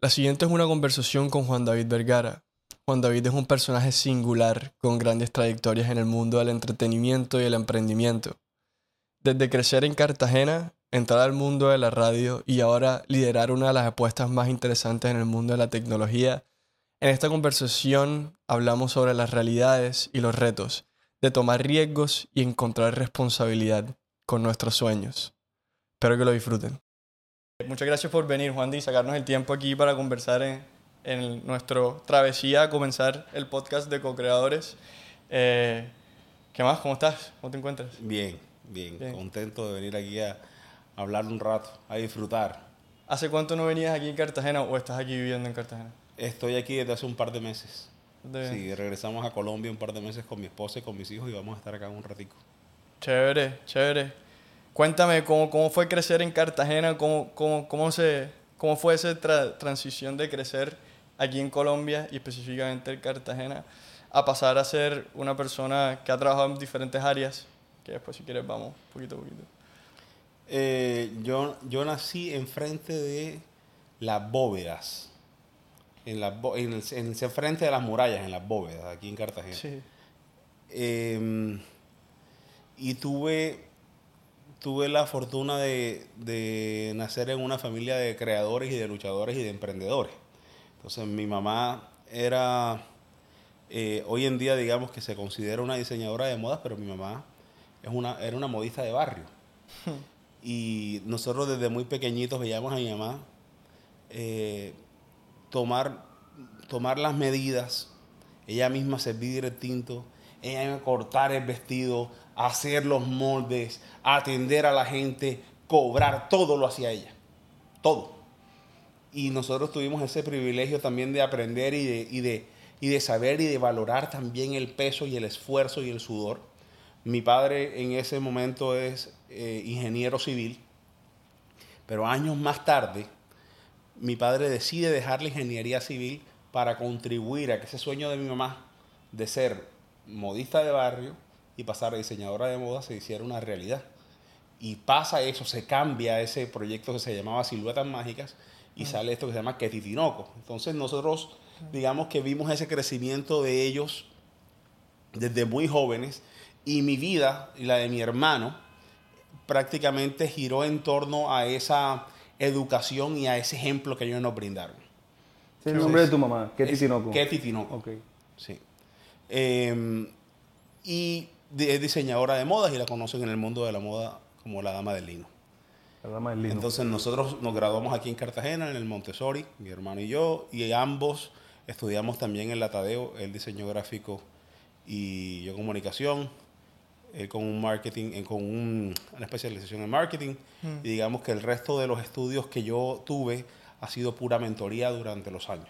La siguiente es una conversación con Juan David Vergara. Juan David es un personaje singular con grandes trayectorias en el mundo del entretenimiento y el emprendimiento. Desde crecer en Cartagena, entrar al mundo de la radio y ahora liderar una de las apuestas más interesantes en el mundo de la tecnología, en esta conversación hablamos sobre las realidades y los retos de tomar riesgos y encontrar responsabilidad con nuestros sueños. Espero que lo disfruten. Muchas gracias por venir, Juan, y sacarnos el tiempo aquí para conversar en, en nuestra travesía a comenzar el podcast de co-creadores. Eh, ¿Qué más? ¿Cómo estás? ¿Cómo te encuentras? Bien, bien, contento de venir aquí a hablar un rato, a disfrutar. ¿Hace cuánto no venías aquí en Cartagena o estás aquí viviendo en Cartagena? Estoy aquí desde hace un par de meses. Sí, regresamos a Colombia un par de meses con mi esposa y con mis hijos y vamos a estar acá un ratico. Chévere, chévere. Cuéntame cómo, cómo fue crecer en Cartagena, cómo, cómo, cómo, se, cómo fue esa transición de crecer aquí en Colombia y específicamente en Cartagena a pasar a ser una persona que ha trabajado en diferentes áreas, que después si quieres vamos poquito a poquito. Eh, yo, yo nací enfrente de las bóvedas en, la, en, el, en frente de las murallas, en las bóvedas, aquí en Cartagena. Sí. Em, y tuve, tuve la fortuna de, de, nacer en una familia de creadores y de luchadores y de emprendedores. Entonces mi mamá era, eh, hoy en día digamos que se considera una diseñadora de modas, pero mi mamá es una, era una modista de barrio. y nosotros desde muy pequeñitos veíamos a mi mamá eh, tomar, tomar las medidas, ella misma servir el tinto, ella misma cortar el vestido, hacer los moldes, atender a la gente, cobrar, todo lo hacía ella. Todo. Y nosotros tuvimos ese privilegio también de aprender y de, y de, y de saber y de valorar también el peso y el esfuerzo y el sudor. Mi padre en ese momento es eh, ingeniero civil, pero años más tarde mi padre decide dejar la ingeniería civil para contribuir a que ese sueño de mi mamá de ser modista de barrio y pasar a diseñadora de moda se hiciera una realidad. Y pasa eso, se cambia ese proyecto que se llamaba Siluetas Mágicas y sale esto que se llama Ketitinoco. Entonces nosotros, digamos que vimos ese crecimiento de ellos desde muy jóvenes y mi vida y la de mi hermano prácticamente giró en torno a esa educación y a ese ejemplo que ellos nos brindaron. ¿Es el nombre de tu mamá? ¿Qué Titinoco? ¿Qué Titinoco? Ok. Sí. Em, y es diseñadora de modas y la conocen en el mundo de la moda como la dama del lino. La dama del lino. Entonces nosotros nos graduamos aquí en Cartagena, en el Montessori, mi hermano y yo, y ambos estudiamos también en la Tadeo, el diseño gráfico y yo comunicación con un marketing, con una especialización en marketing. Mm. Y digamos que el resto de los estudios que yo tuve ha sido pura mentoría durante los años.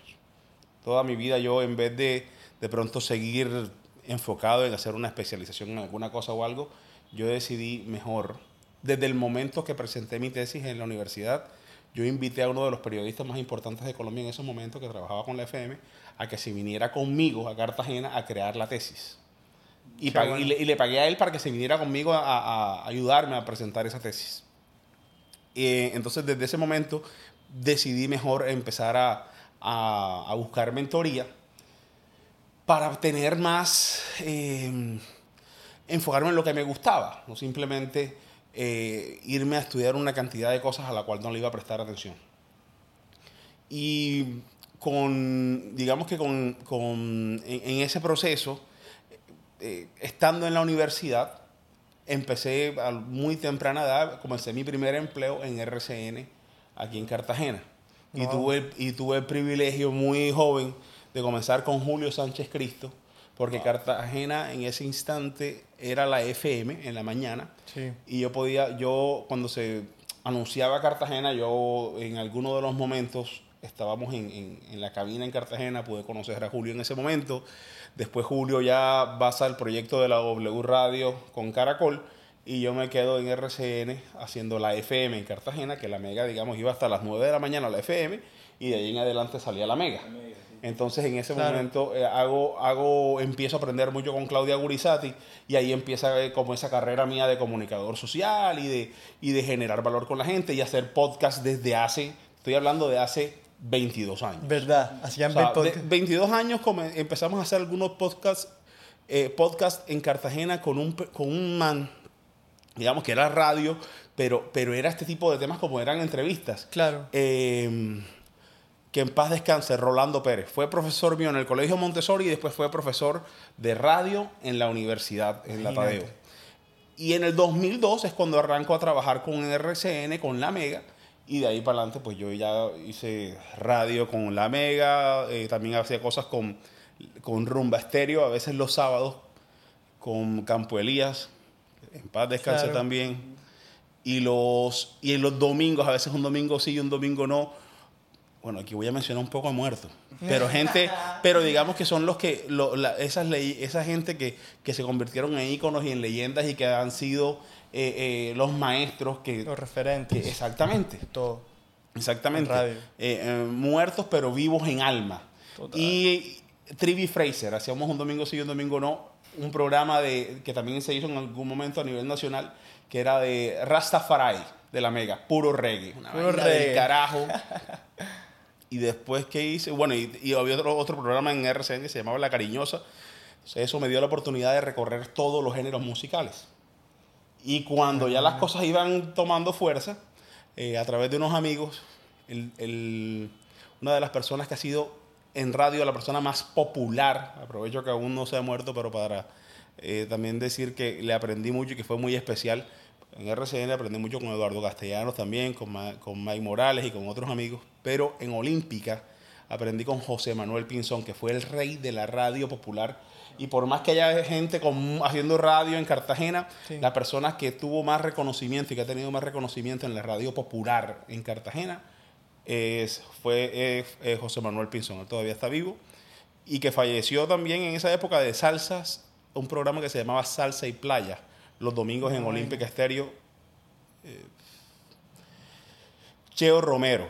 Toda mi vida yo, en vez de de pronto seguir enfocado en hacer una especialización en alguna cosa o algo, yo decidí mejor. Desde el momento que presenté mi tesis en la universidad, yo invité a uno de los periodistas más importantes de Colombia en ese momento, que trabajaba con la FM, a que se viniera conmigo a Cartagena a crear la tesis. Y, le, pagué a él para que se viniera conmigo a, ayudarme a presentar esa tesis. entonces, desde ese momento, decidí mejor empezar a, buscar mentoría para tener más, eh, enfocarme en lo que me gustaba, no simplemente eh, irme a estudiar una cantidad de cosas a la cual no le iba a prestar atención. Y con, digamos que con, en ese proceso, eh, estando en la universidad, empecé a muy temprana edad, comencé mi primer empleo en RCN aquí en Cartagena. Y, tuve, y tuve el privilegio muy joven de comenzar con Julio Sánchez Cristo, porque Cartagena en ese instante era la FM en la mañana. Y yo podía, yo cuando se anunciaba Cartagena, yo en alguno de los momentos estábamos en, en, la cabina en Cartagena, pude conocer a Julio en ese momento. Después Julio ya basa el proyecto de la W Radio con Caracol y yo me quedo en RCN haciendo la FM en Cartagena, que la Mega, digamos, iba hasta las 9 de la mañana la FM y de ahí en adelante salía la Mega. Entonces en ese momento eh, hago, hago, empiezo a aprender mucho con Claudia Gurizati y ahí empieza eh, como esa carrera mía de comunicador social y de, y de generar valor con la gente y hacer podcast desde hace, estoy hablando de hace 22 años. ¿Verdad? Hacían O sea, podcast. de 22 años empezamos a hacer algunos podcasts eh, podcast en Cartagena con un, con un man, digamos que era radio, pero, pero era este tipo de temas como eran entrevistas. Claro. Eh, que en paz descanse, Rolando Pérez. Fue profesor mío en el Colegio Montessori y después fue profesor de radio en la universidad, en la. Tadeo. Y en el 2002 es cuando arranco a trabajar con RCN, con La Mega. Y de ahí para adelante, pues yo ya hice radio con La Mega. eh, también hacía cosas con, con Rumba Estéreo, a veces los sábados, con Campo Elías. En paz descanse Claro. también. Y, los, y en los domingos, a veces un domingo sí y un domingo no. Bueno, aquí voy a mencionar un poco a muertos. Pero gente, pero digamos que son los que, lo- la- esas ley, esa gente que, que se convirtieron en íconos y en leyendas y que han sido eh, eh, los maestros que, Los referentes. que- exactamente, todo. exactamente, En radio. Eh, muertos pero vivos en alma. Total. Y Trivi Fraser, hacíamos un domingo sí y un domingo no, un programa de, que también se hizo en algún momento a nivel nacional, que era de Rastafari, de la Mega, puro reggae. Una Puro vaina del reggae. carajo. y después, ¿qué hice? Bueno, y, y había otro, otro programa en RCN que se llamaba La Cariñosa. Entonces, eso me dio la oportunidad de recorrer todos los géneros musicales. Y cuando ya las cosas iban tomando fuerza, eh, a través de unos amigos, el- el- una de las personas que ha sido en radio la persona más popular, aprovecho que aún no se ha muerto, pero para eh, también decir que le aprendí mucho y que fue muy especial. En RCN aprendí mucho con Eduardo Castellanos también, con, Ma- con Mike Morales y con otros amigos, pero en Olímpica aprendí con José Manuel Pinzón, que fue el rey de la radio popular. Y por más que haya gente con- haciendo radio en Cartagena, Sí. la persona que tuvo más reconocimiento y que ha tenido más reconocimiento en la radio popular en Cartagena es, fue eh, eh, José Manuel Pinzón. Él todavía está vivo. Y que falleció también en esa época de salsas, un programa que se llamaba Salsa y Playa, los domingos en. Olímpica Estéreo. Eh, Cheo Romero,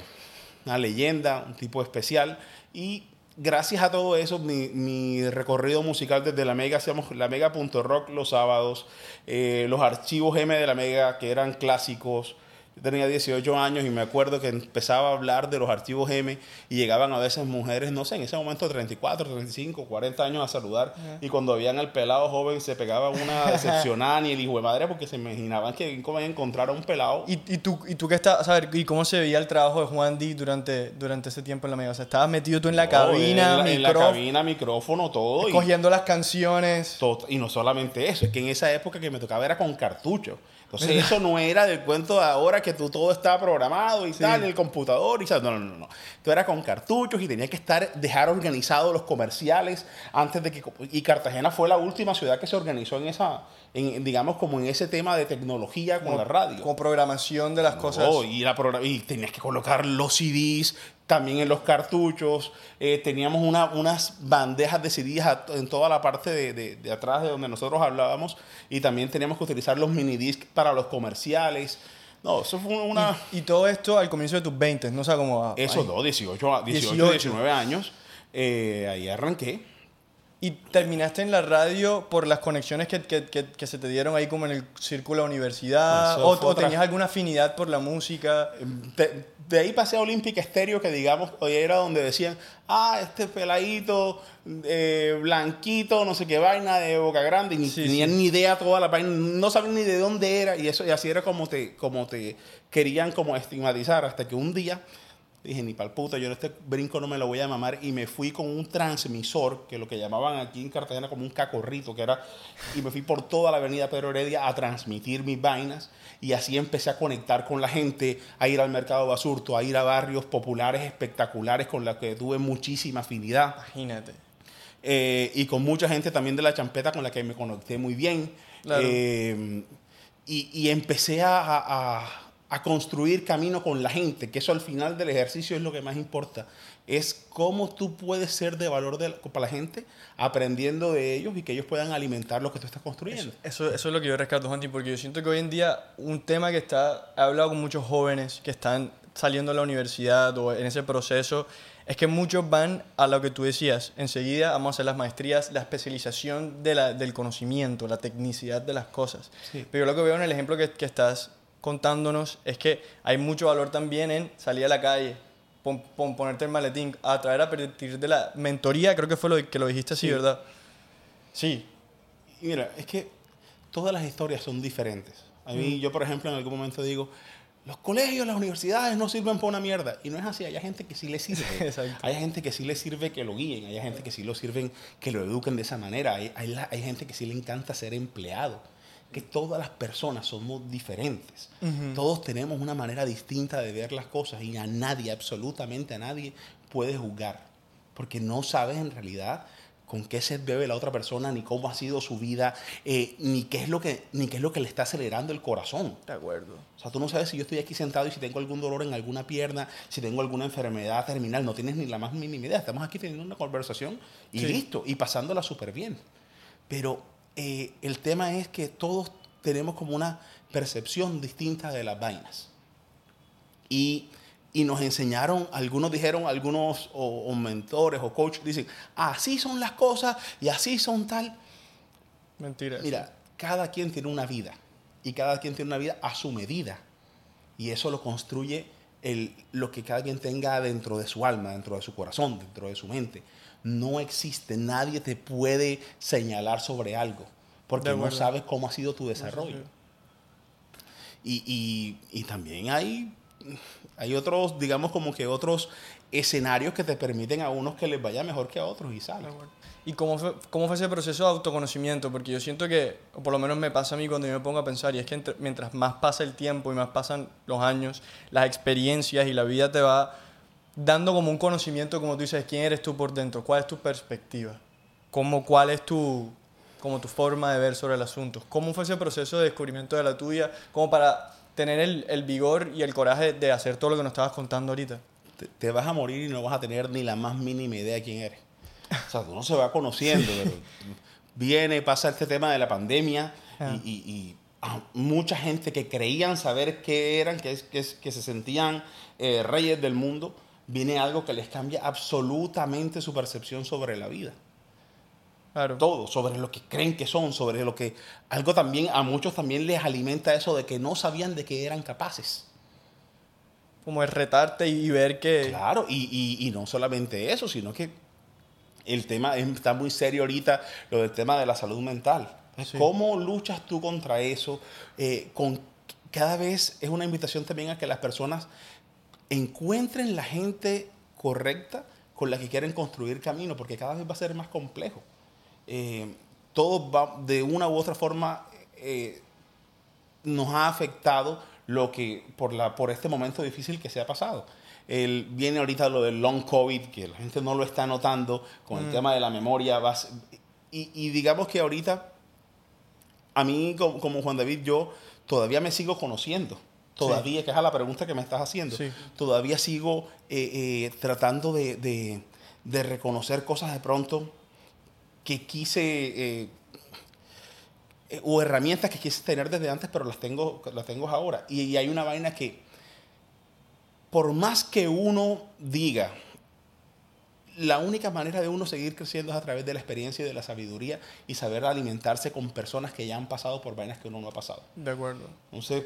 una leyenda, un tipo especial. Y gracias a todo eso, mi, mi recorrido musical desde la Mega, hacíamos la Mega.rock los sábados, eh, los archivos M de la Mega, que eran clásicos. Yo tenía 18 años y me acuerdo que empezaba a hablar de los archivos M y llegaban a veces mujeres, no sé, en ese momento 34, 35, 40 años a saludar. Y cuando veían al pelado joven se pegaba una decepcionada ni el hijo de madre porque se imaginaban que iban a encontrar a un pelado. ¿Y, y tú, ¿Y tú qué estás, a ver, y cómo se veía el trabajo de Juan Di durante, durante ese tiempo en la mega? O sea, estabas metido tú en la No, cabina, en la, en la cabina, micrófono, todo. cogiendo las canciones. Tot- Y no solamente eso, es que en esa época que me tocaba era con cartucho. Entonces eso no era del cuento de ahora que tú todo estaba programado y tal, en el computador y tal. No, no, no, no. Tú era con cartuchos y tenía que estar, dejar organizados los comerciales antes de que... Y Cartagena fue la última ciudad que se organizó en esa, en, digamos, como en ese tema de tecnología con la radio. Con programación de las cosas. Oh, y, la y tenías que colocar los CDs también en los cartuchos. Eh, teníamos una- unas bandejas de CDs a- en toda la parte de, de- de atrás de donde nosotros hablábamos. Y también teníamos que utilizar los minidiscs para los comerciales. No, eso fue una... Y todo esto al comienzo de tus 20, no sé cómo va. Eso, no, 18, a- 18, 18. 19 años. Eh, ahí arranqué. ¿Y terminaste en la radio por las conexiones que, que- que- que se te dieron ahí como en el círculo de la universidad? ¿O, tenías alguna afinidad por la música? De, de ahí pasé a Olímpica Estéreo, que digamos, hoy era donde decían, ah, este peladito, eh, blanquito, no sé qué vaina de Boca Grande, y ni Sí, tenían sí. ni idea toda la vaina, no sabían ni de dónde era, y eso y así era como te, como te querían como estigmatizar, hasta que un día dije, ni pa'l puta, yo este brinco no me lo voy a mamar, y me fui con un transmisor, que lo que llamaban aquí en Cartagena como un cacorrito, que era, y me fui por toda la avenida Pedro Heredia a transmitir mis vainas, y así empecé a conectar con la gente, a ir al mercado basurto, a ir a barrios populares espectaculares con los que tuve muchísima afinidad. Imagínate. Eh, y con mucha gente también de la champeta con la que me conecté muy bien. Claro. Eh, y, y empecé a, a- a construir camino con la gente, que eso al final del ejercicio es lo que más importa. Es cómo tú puedes ser de valor de la- para la gente, aprendiendo de ellos y que ellos puedan alimentar lo que tú estás construyendo. Eso, eso es lo que yo rescato, Juanti, porque yo siento que hoy en día un tema que está, he hablado con muchos jóvenes que están saliendo de la universidad o en ese proceso, es que muchos van a lo que tú decías, enseguida vamos a hacer las maestrías, la especialización de la- del conocimiento, la tecnicidad de las cosas. Sí. Pero yo lo que veo en el ejemplo que, que estás contándonos es que hay mucho valor también en salir a la calle, ponerte el maletín, a traer a partir de la mentoría, creo que fue lo que lo dijiste así, ¿verdad? Sí. mira, es que todas las historias son diferentes. A mí, mm. yo por ejemplo, en algún momento digo, los colegios, las universidades no sirven para una mierda. Y no es así, hay gente que sí le sirve. hay gente que sí le sirve que lo guíen, hay gente que sí lo sirven que lo eduquen de esa manera, hay, hay, gente que sí le encanta ser empleado. Que todas las personas somos diferentes. Todos tenemos una manera distinta de ver las cosas y a nadie, absolutamente a nadie, puede juzgar. Porque no sabes en realidad con qué se bebe la otra persona, ni cómo ha sido su vida, eh, ni, qué es lo que, ni qué es lo que le está acelerando el corazón. De acuerdo. O sea, tú no sabes si yo estoy aquí sentado y si tengo algún dolor en alguna pierna, si tengo alguna enfermedad terminal, no tienes ni la más mínima idea. Estamos aquí teniendo una conversación y listo, y pasándola súper bien. Pero eh, el tema es que todos tenemos como una percepción distinta de las vainas. Y y nos enseñaron, algunos dijeron, algunos o, mentores o coaches dicen, así son las cosas y así son tal. Mentira. Mira, cada quien tiene una vida y cada quien tiene una vida a su medida. Y eso lo construye el, lo que cada quien tenga dentro de su alma, dentro de su corazón, dentro de su mente. No existe, nadie te puede señalar sobre algo porque no sabes cómo ha sido tu desarrollo. Y, y, y también hay hay otros, digamos, como que otros escenarios que te permiten a unos que les vaya mejor que a otros y salen. ¿Y cómo fue, cómo fue ese proceso de autoconocimiento? Porque yo siento que, o por lo menos me pasa a mí cuando yo me pongo a pensar, y es que mientras más pasa el tiempo y más pasan los años, las experiencias y la vida te va dando como un conocimiento, como tú dices, quién eres tú por dentro, cuál es tu perspectiva, cómo, cuál es tu, como tu forma de ver sobre el asunto. ¿Cómo fue ese proceso de descubrimiento de la tuya? Como para tener el, el, vigor y el coraje de hacer todo lo que nos estabas contando ahorita. Te, vas a morir y no vas a tener ni la más mínima idea de quién eres. O sea, uno se va conociendo. viene, pasa este tema de la pandemia y, y, mucha gente que creían saber qué eran, que, que, que se sentían eh, reyes del mundo, viene algo que les cambia absolutamente su percepción sobre la vida. Todo, sobre lo que creen que son, sobre lo que... Algo también, a muchos también les alimenta eso de que no sabían de qué eran capaces. Como es retarte y ver que... Claro, y, y, no solamente eso, sino que el tema está muy serio ahorita, lo del tema de la salud mental. ¿Cómo luchas tú contra eso? Eh, con, cada vez es una invitación también a que las personas encuentren la gente correcta con la que quieren construir camino, porque cada vez va a ser más complejo. Eh, todo va, de una u otra forma eh, nos ha afectado lo que por, la, por este momento difícil que se ha pasado. El, viene ahorita lo del long COVID, que la gente no lo está notando, con el mm. tema de la memoria. y, digamos que ahorita, a mí como, Juan David, yo todavía me sigo conociendo. Todavía, que es la pregunta que me estás haciendo, todavía sigo eh, tratando de, de, de reconocer cosas de pronto que quise, eh, eh, o herramientas que quise tener desde antes, pero las tengo, las tengo ahora. Y, hay una vaina que, por más que uno diga, la única manera de uno seguir creciendo es a través de la experiencia y de la sabiduría y saber alimentarse con personas que ya han pasado por vainas que uno no ha pasado. De acuerdo. Entonces,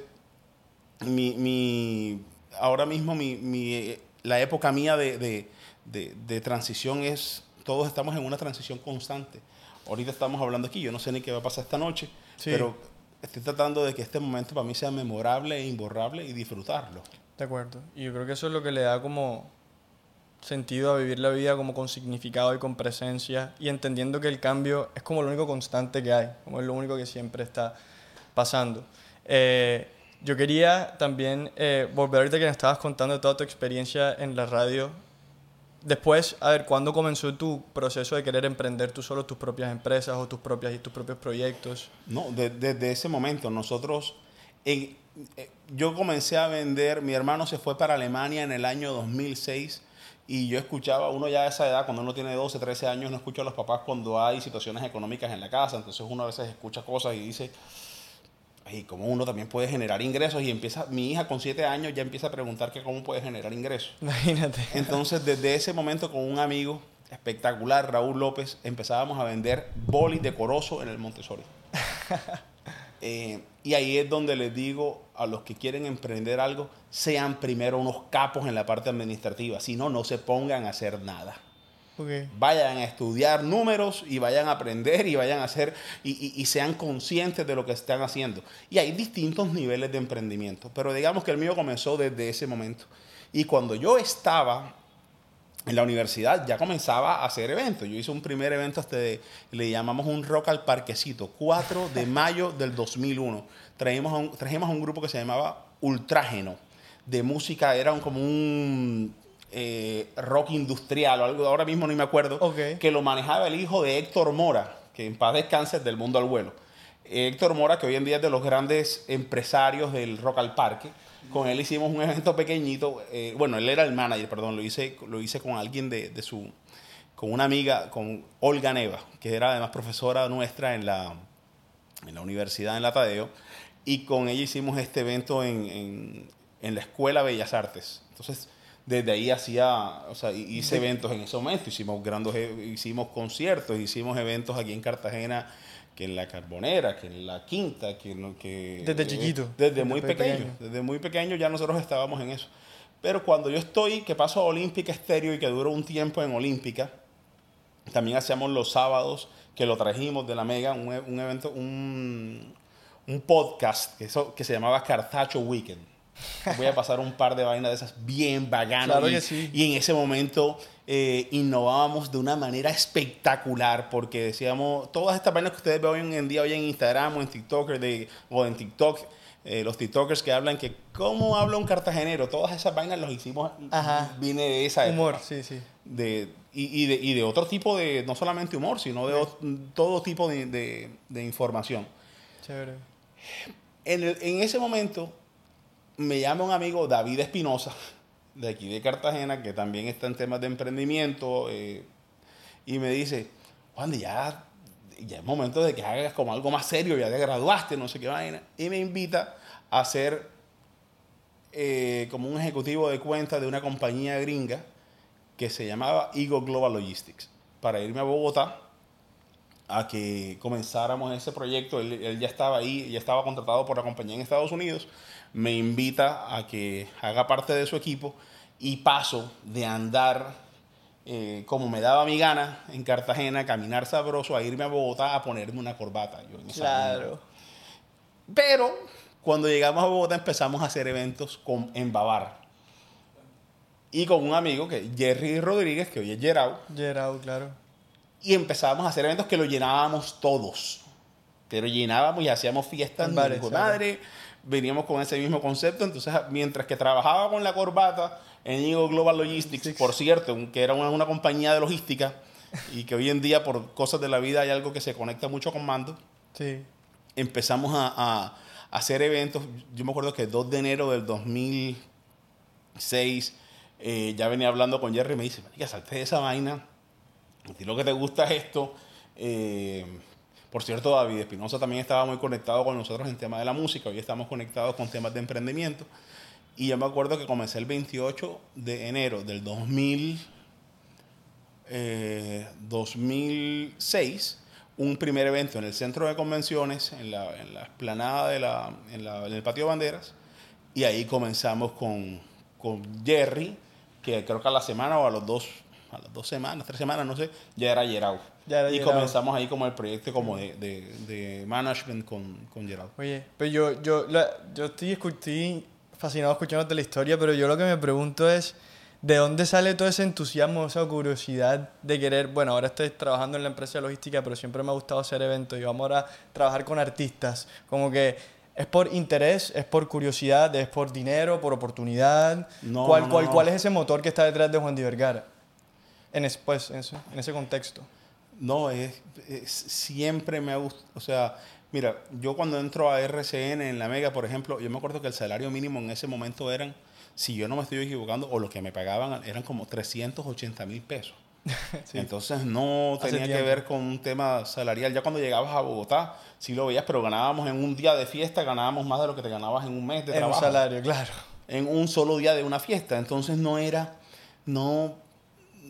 mi, mi ahora mismo mi, la época mía de, de, de transición es todos estamos en una transición constante. Ahorita estamos hablando aquí, yo no sé ni qué va a pasar esta noche, pero estoy tratando de que este momento para mí sea memorable e imborrable y disfrutarlo. De acuerdo. Y yo creo que eso es lo que le da como sentido a vivir la vida como con significado y con presencia y entendiendo que el cambio es como lo único constante que hay, como es lo único que siempre está pasando. Eh, yo quería también eh, volver ahorita que me estabas contando toda tu experiencia en la radio Después, a ver, ¿cuándo comenzó tu proceso de querer emprender tú solo tus propias empresas o tus, propias, tus propios proyectos? No, desde ese momento nosotros, eh, yo comencé a vender, mi hermano se fue para Alemania en el año 2006 y yo escuchaba, uno ya a esa edad, cuando uno tiene 12, 13 años, no escucha a los papás cuando hay situaciones económicas en la casa, entonces uno a veces escucha cosas y dice, y como uno también puede generar ingresos y empieza, mi hija con siete años ya empieza a preguntar que cómo puede generar ingresos. Imagínate. Entonces, desde ese momento con un amigo espectacular, Raúl López, empezábamos a vender bolis decoroso en el Montessori. Eh, y ahí es donde les digo a los que quieren emprender algo sean primero unos capos en la parte administrativa, si no, no se pongan a hacer nada. Vayan a estudiar números y vayan a aprender y vayan a hacer y, sean conscientes de lo que están haciendo. Y hay distintos niveles de emprendimiento, pero digamos que el mío comenzó desde ese momento. Y cuando yo estaba en la universidad ya comenzaba a hacer eventos. Yo hice un primer evento, este le llamamos un rock al parquecito, 4 de mayo del 2001. Trajimos a un, trajimos a un grupo que se llamaba Ultrágeno, de música, era como un eh, rock industrial o algo, ahora mismo no me acuerdo, que lo manejaba el hijo de Héctor Mora, que en paz descanse del mundo al vuelo. Héctor Mora, que hoy en día es de los grandes empresarios del rock al parque. Con él hicimos un evento pequeñito. Eh, bueno, él era el manager, perdón, lo hice, lo hice con alguien de, de, su. con una amiga, con Olga Neva, que era además profesora nuestra en la, en la universidad en la Tadeo. Y con ella hicimos este evento en, en, en la Escuela Bellas Artes. Entonces, desde ahí hacía, o sea, hice eventos en ese momento, hicimos grandes, hicimos conciertos, hicimos eventos aquí en Cartagena, que en la Carbonera, que en la Quinta, que, que desde chiquito, desde, muy pequeño, desde muy pequeño ya nosotros estábamos en eso. Pero cuando yo estoy, que paso a Olímpica Estéreo y que duró un tiempo en Olímpica, también hacíamos los sábados, que lo trajimos de la Mega, un, un evento, un, un podcast que, eso, que se llamaba Cartacho Weekend voy a pasar un par de vainas de esas bien baganas. y, en ese momento eh, innovábamos de una manera espectacular porque decíamos, todas estas vainas que ustedes ven hoy en día hoy en Instagram o en TikTok de, o en TikTok, eh, los TikTokers que hablan que cómo habla un cartagenero, todas esas vainas los hicimos, Ajá. viene de esa Humor, sí, sí. De, y, de, y, de, otro tipo de, no solamente humor, sino de todo tipo de, de, información. Chévere. En, en ese momento me llama un amigo, David Espinosa, de aquí de Cartagena, que también está en temas de emprendimiento, eh, y me dice, Juan, ya, ya es momento de que hagas como algo más serio, ya te graduaste, no sé qué vaina, y me invita a ser eh, como un ejecutivo de cuenta de una compañía gringa que se llamaba Eagle Global Logistics, para irme a Bogotá a que comenzáramos ese proyecto. Él, ya estaba ahí, ya estaba contratado por la compañía en Estados Unidos me invita a que haga parte de su equipo y paso de andar eh, como me daba mi gana en Cartagena, caminar sabroso, a irme a Bogotá a ponerme una corbata. Yo claro. Pero cuando llegamos a Bogotá empezamos a hacer eventos con, en Bavar. Y con un amigo que Jerry Rodríguez, que hoy es Gerau. Gerau, claro. Y empezamos a hacer eventos que lo llenábamos todos. Pero llenábamos y hacíamos fiestas en madre veníamos con ese mismo concepto. Entonces, mientras que trabajaba con la corbata en Eagle Global Logistics, por cierto, que era una, compañía de logística y que hoy en día, por cosas de la vida, hay algo que se conecta mucho con Mando. Sí. Empezamos a, hacer eventos. Yo me acuerdo que el 2 de enero del 2006 eh, ya venía hablando con Jerry y me dice, ya salte de esa vaina. A ti lo que te gusta es esto. Eh, por cierto, David Espinosa también estaba muy conectado con nosotros en tema de la música. Hoy estamos conectados con temas de emprendimiento. Y yo me acuerdo que comencé el 28 de enero del 2000, 2006 eh, un primer evento en el centro de convenciones, en la, en la esplanada de la, en, la, en, el patio de banderas. Y ahí comenzamos con, con Jerry, que creo que a la semana o a los dos a las dos semanas, tres semanas, no sé, ya era Gerau. Y comenzamos ahí como el proyecto como de, de, management con, con Gerau. Oye, pero yo, yo, yo estoy, estoy fascinado escuchándote la historia, pero yo lo que me pregunto es, ¿de dónde sale todo ese entusiasmo, esa curiosidad de querer, bueno, ahora estoy trabajando en la empresa de logística, pero siempre me ha gustado hacer eventos y vamos ahora a trabajar con artistas, como que ¿Es por interés? ¿Es por curiosidad? ¿Es por dinero? ¿Por oportunidad? No, ¿Cuál, cuál, ¿Cuál es ese motor que está detrás de Juan Di Vergara? en, pues, en, en ese contexto? No, es, siempre me ha gustado, o sea, mira, yo cuando entro a RCN en la Mega, por ejemplo, yo me acuerdo que el salario mínimo en ese momento eran, si yo no me estoy equivocando, o lo que me pagaban eran como 380 mil pesos. Entonces no tenía que ver con un tema salarial. Ya cuando llegabas a Bogotá, sí lo veías, pero ganábamos en un día de fiesta, ganábamos más de lo que te ganabas en un mes de trabajo. En un salario, claro. En un solo día de una fiesta. Entonces no era, no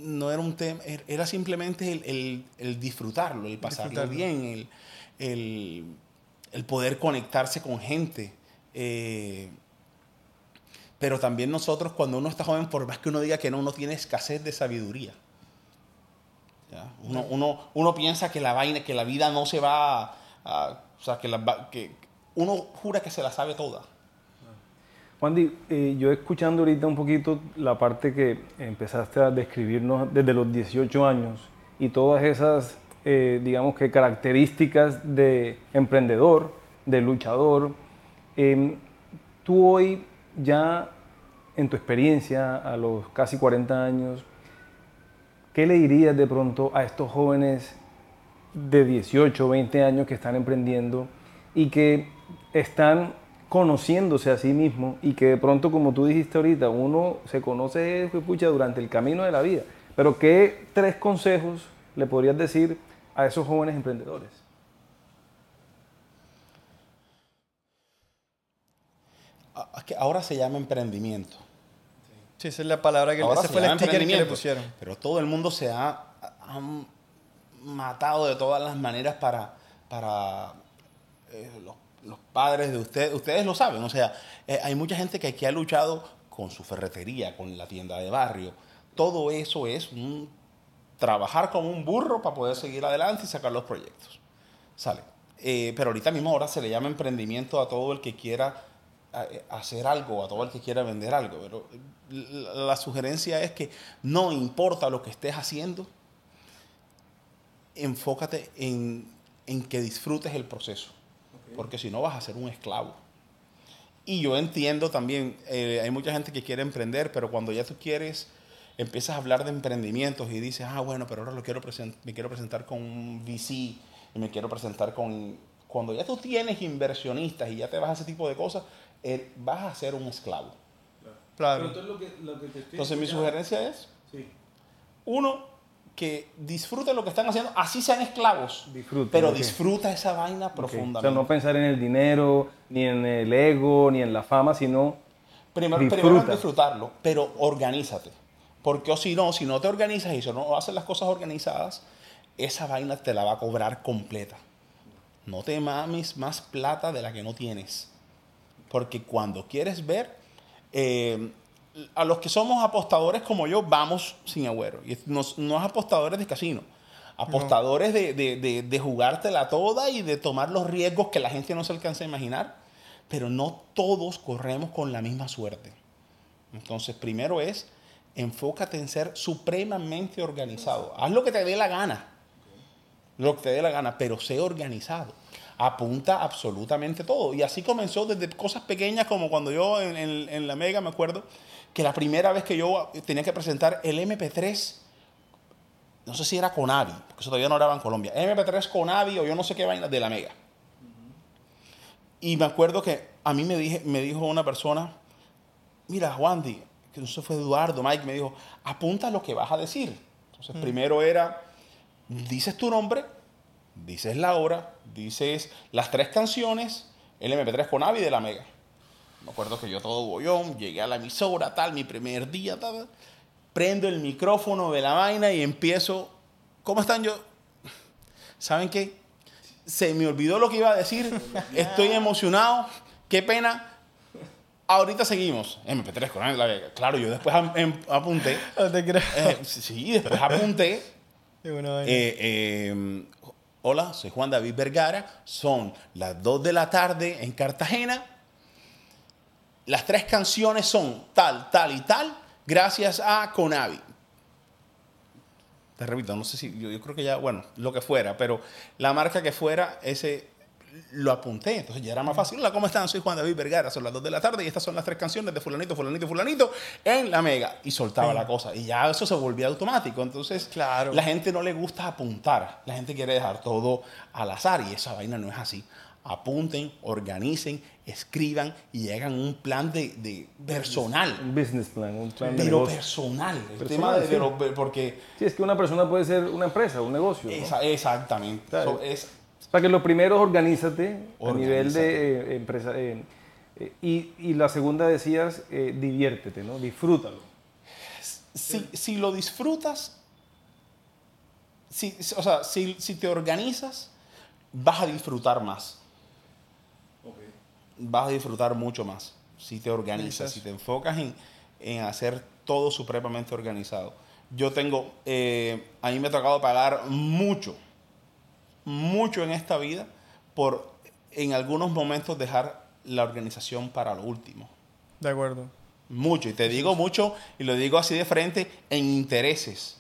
no era un tema, er, era simplemente el, disfrutarlo, el pasarlo bien, el, poder conectarse con gente Eh, pero también nosotros, cuando uno está joven, por más que uno diga que no, uno tiene escasez de sabiduría. Uno, uno, uno, piensa que la vaina, que la vida no se va a, o sea, que, la, que uno jura que se la sabe toda. Juan eh, yo escuchando ahorita un poquito la parte que empezaste a describirnos desde los 18 años y todas esas, eh, digamos que características de emprendedor, de luchador, em, tú hoy ya en tu experiencia a los casi 40 años, ¿qué le dirías de pronto a estos jóvenes de 18, 20 años que están emprendiendo y que están conociéndose a sí mismos y que de pronto, como tú dijiste ahorita, uno se conoce pucha, durante el camino de la vida? Pero ¿qué tres consejos le podrías decir a esos jóvenes emprendedores? ahora se llama emprendimiento. Sí, esa es la palabra que, ese fue el sticker que le pusieron. Pero todo el mundo se ha, matado de todas las maneras para, para eh, los, padres de ustedes. Ustedes lo saben, o sea, eh, hay mucha gente que aquí ha luchado con su ferretería, con la tienda de barrio. Todo eso es un, trabajar como un burro para poder seguir adelante y sacar los proyectos. Sale. Eh, pero ahorita mismo ahora se le llama emprendimiento a todo el que quiera hacer algo, a todo el que quiera vender algo. Pero la sugerencia es que no importa lo que estés haciendo, enfócate en, que disfrutes el proceso, porque si no vas a ser un esclavo. Y yo entiendo también, eh, hay mucha gente que quiere emprender, pero cuando ya tú quieres, empiezas a hablar de emprendimientos y dices, ah, bueno, pero ahora lo quiero me quiero presentar con un VC y me quiero presentar con... Cuando ya tú tienes inversionistas y ya te vas a ese tipo de cosas, eh, vas a ser un esclavo. Claro. Entonces, mi sugerencia es, uno, que disfruten lo que están haciendo, así sean esclavos, pero disfruta esa vaina profundamente. O sea, no pensar en el dinero, ni en el ego, ni en la fama, sino primero, primero disfrutarlo, pero organízate. Porque o si no, si no te organizas y si no haces las cosas organizadas, esa vaina te la va a cobrar completa. No te mames más plata de la que no tienes. Porque cuando quieres ver, eh, a los que somos apostadores como yo, vamos sin agüero. Y no, es apostadores de casino. Apostadores de, de, de, jugártela toda y de tomar los riesgos que la gente no se alcanza a imaginar. Pero no todos corremos con la misma suerte. Entonces, primero es, enfócate en ser supremamente organizado. Haz lo que te dé la gana. Lo que te dé la gana, pero sé organizado apunta absolutamente todo. Y así comenzó desde cosas pequeñas como cuando yo en, la Mega me acuerdo que la primera vez que yo tenía que presentar el MP3, no sé si era con Avi, porque eso todavía no era en Colombia, MP3 con Avi o yo no sé qué vaina de la Mega. Y me acuerdo que a mí me, dije, me dijo una persona, mira, Wandy, que no sé fue Eduardo, Mike, me dijo, apunta lo que vas a decir. Entonces, primero era, dices tu nombre, dices la hora, dices las tres canciones, el MP3 con Avi de la Mega. Me acuerdo que yo todo bollón, llegué a la emisora, tal, mi primer día, tal, prendo el micrófono de la vaina y empiezo, ¿cómo están yo? ¿Saben qué? Se me olvidó lo que iba a decir, estoy emocionado, qué pena. Ahorita seguimos. MP3 con la. Claro, yo después em, apunté. No te creo. Eh, sí, después apunté. Eh, em, Hola, soy Juan David Vergara. Son las 2 de la tarde en Cartagena. Las tres canciones son tal, tal y tal, gracias a Conavi. Te repito, no sé si, yo, yo creo que ya, bueno, lo que fuera, pero la marca que fuera, ese lo apunté, entonces ya era más fácil. Hola, ¿cómo están? Soy Juan David Vergara, son las 2 de la tarde y estas son las tres canciones de fulanito, fulanito, fulanito en la mega. Y soltaba la cosa. Y ya eso se volvía automático. Entonces, claro. la gente no le gusta apuntar. La gente quiere dejar todo al azar y esa vaina no es así. Apunten, organicen, escriban y hagan un plan de, personal. Un business plan, un plan de Pero personal. El tema de, porque... Sí, es que una persona puede ser una empresa, un negocio. exactamente. es, o sea que lo primero es organízate, a nivel de eh, empresa. Eh, eh, y, la segunda decías, diviértete, ¿no? Disfrútalo. Si, si lo disfrutas, si, o sea, si, si, te organizas, vas a disfrutar más. Vas a disfrutar mucho más si te organizas, si te enfocas en, en hacer todo supremamente organizado. Yo tengo, eh, a mí me ha tocado pagar mucho, mucho en esta vida por en algunos momentos dejar la organización para lo último. De acuerdo. Mucho, y te digo mucho, y lo digo así de frente, en intereses.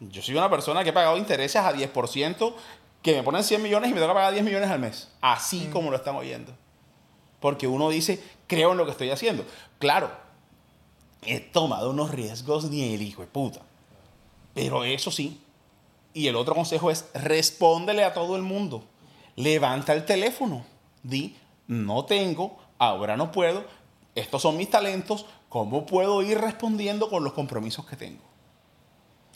Yo soy una persona que he pagado intereses a 10%, que me ponen 100 millones y me toca pagar 10 millones al mes. Así como lo están oyendo. Porque uno dice, creo en lo que estoy haciendo. Claro, he tomado unos riesgos ni el hijo de puta. Pero eso sí. Y el otro consejo es, respóndele a todo el mundo. Levanta el teléfono. Di, no tengo, ahora no puedo, estos son mis talentos, ¿cómo puedo ir respondiendo con los compromisos que tengo?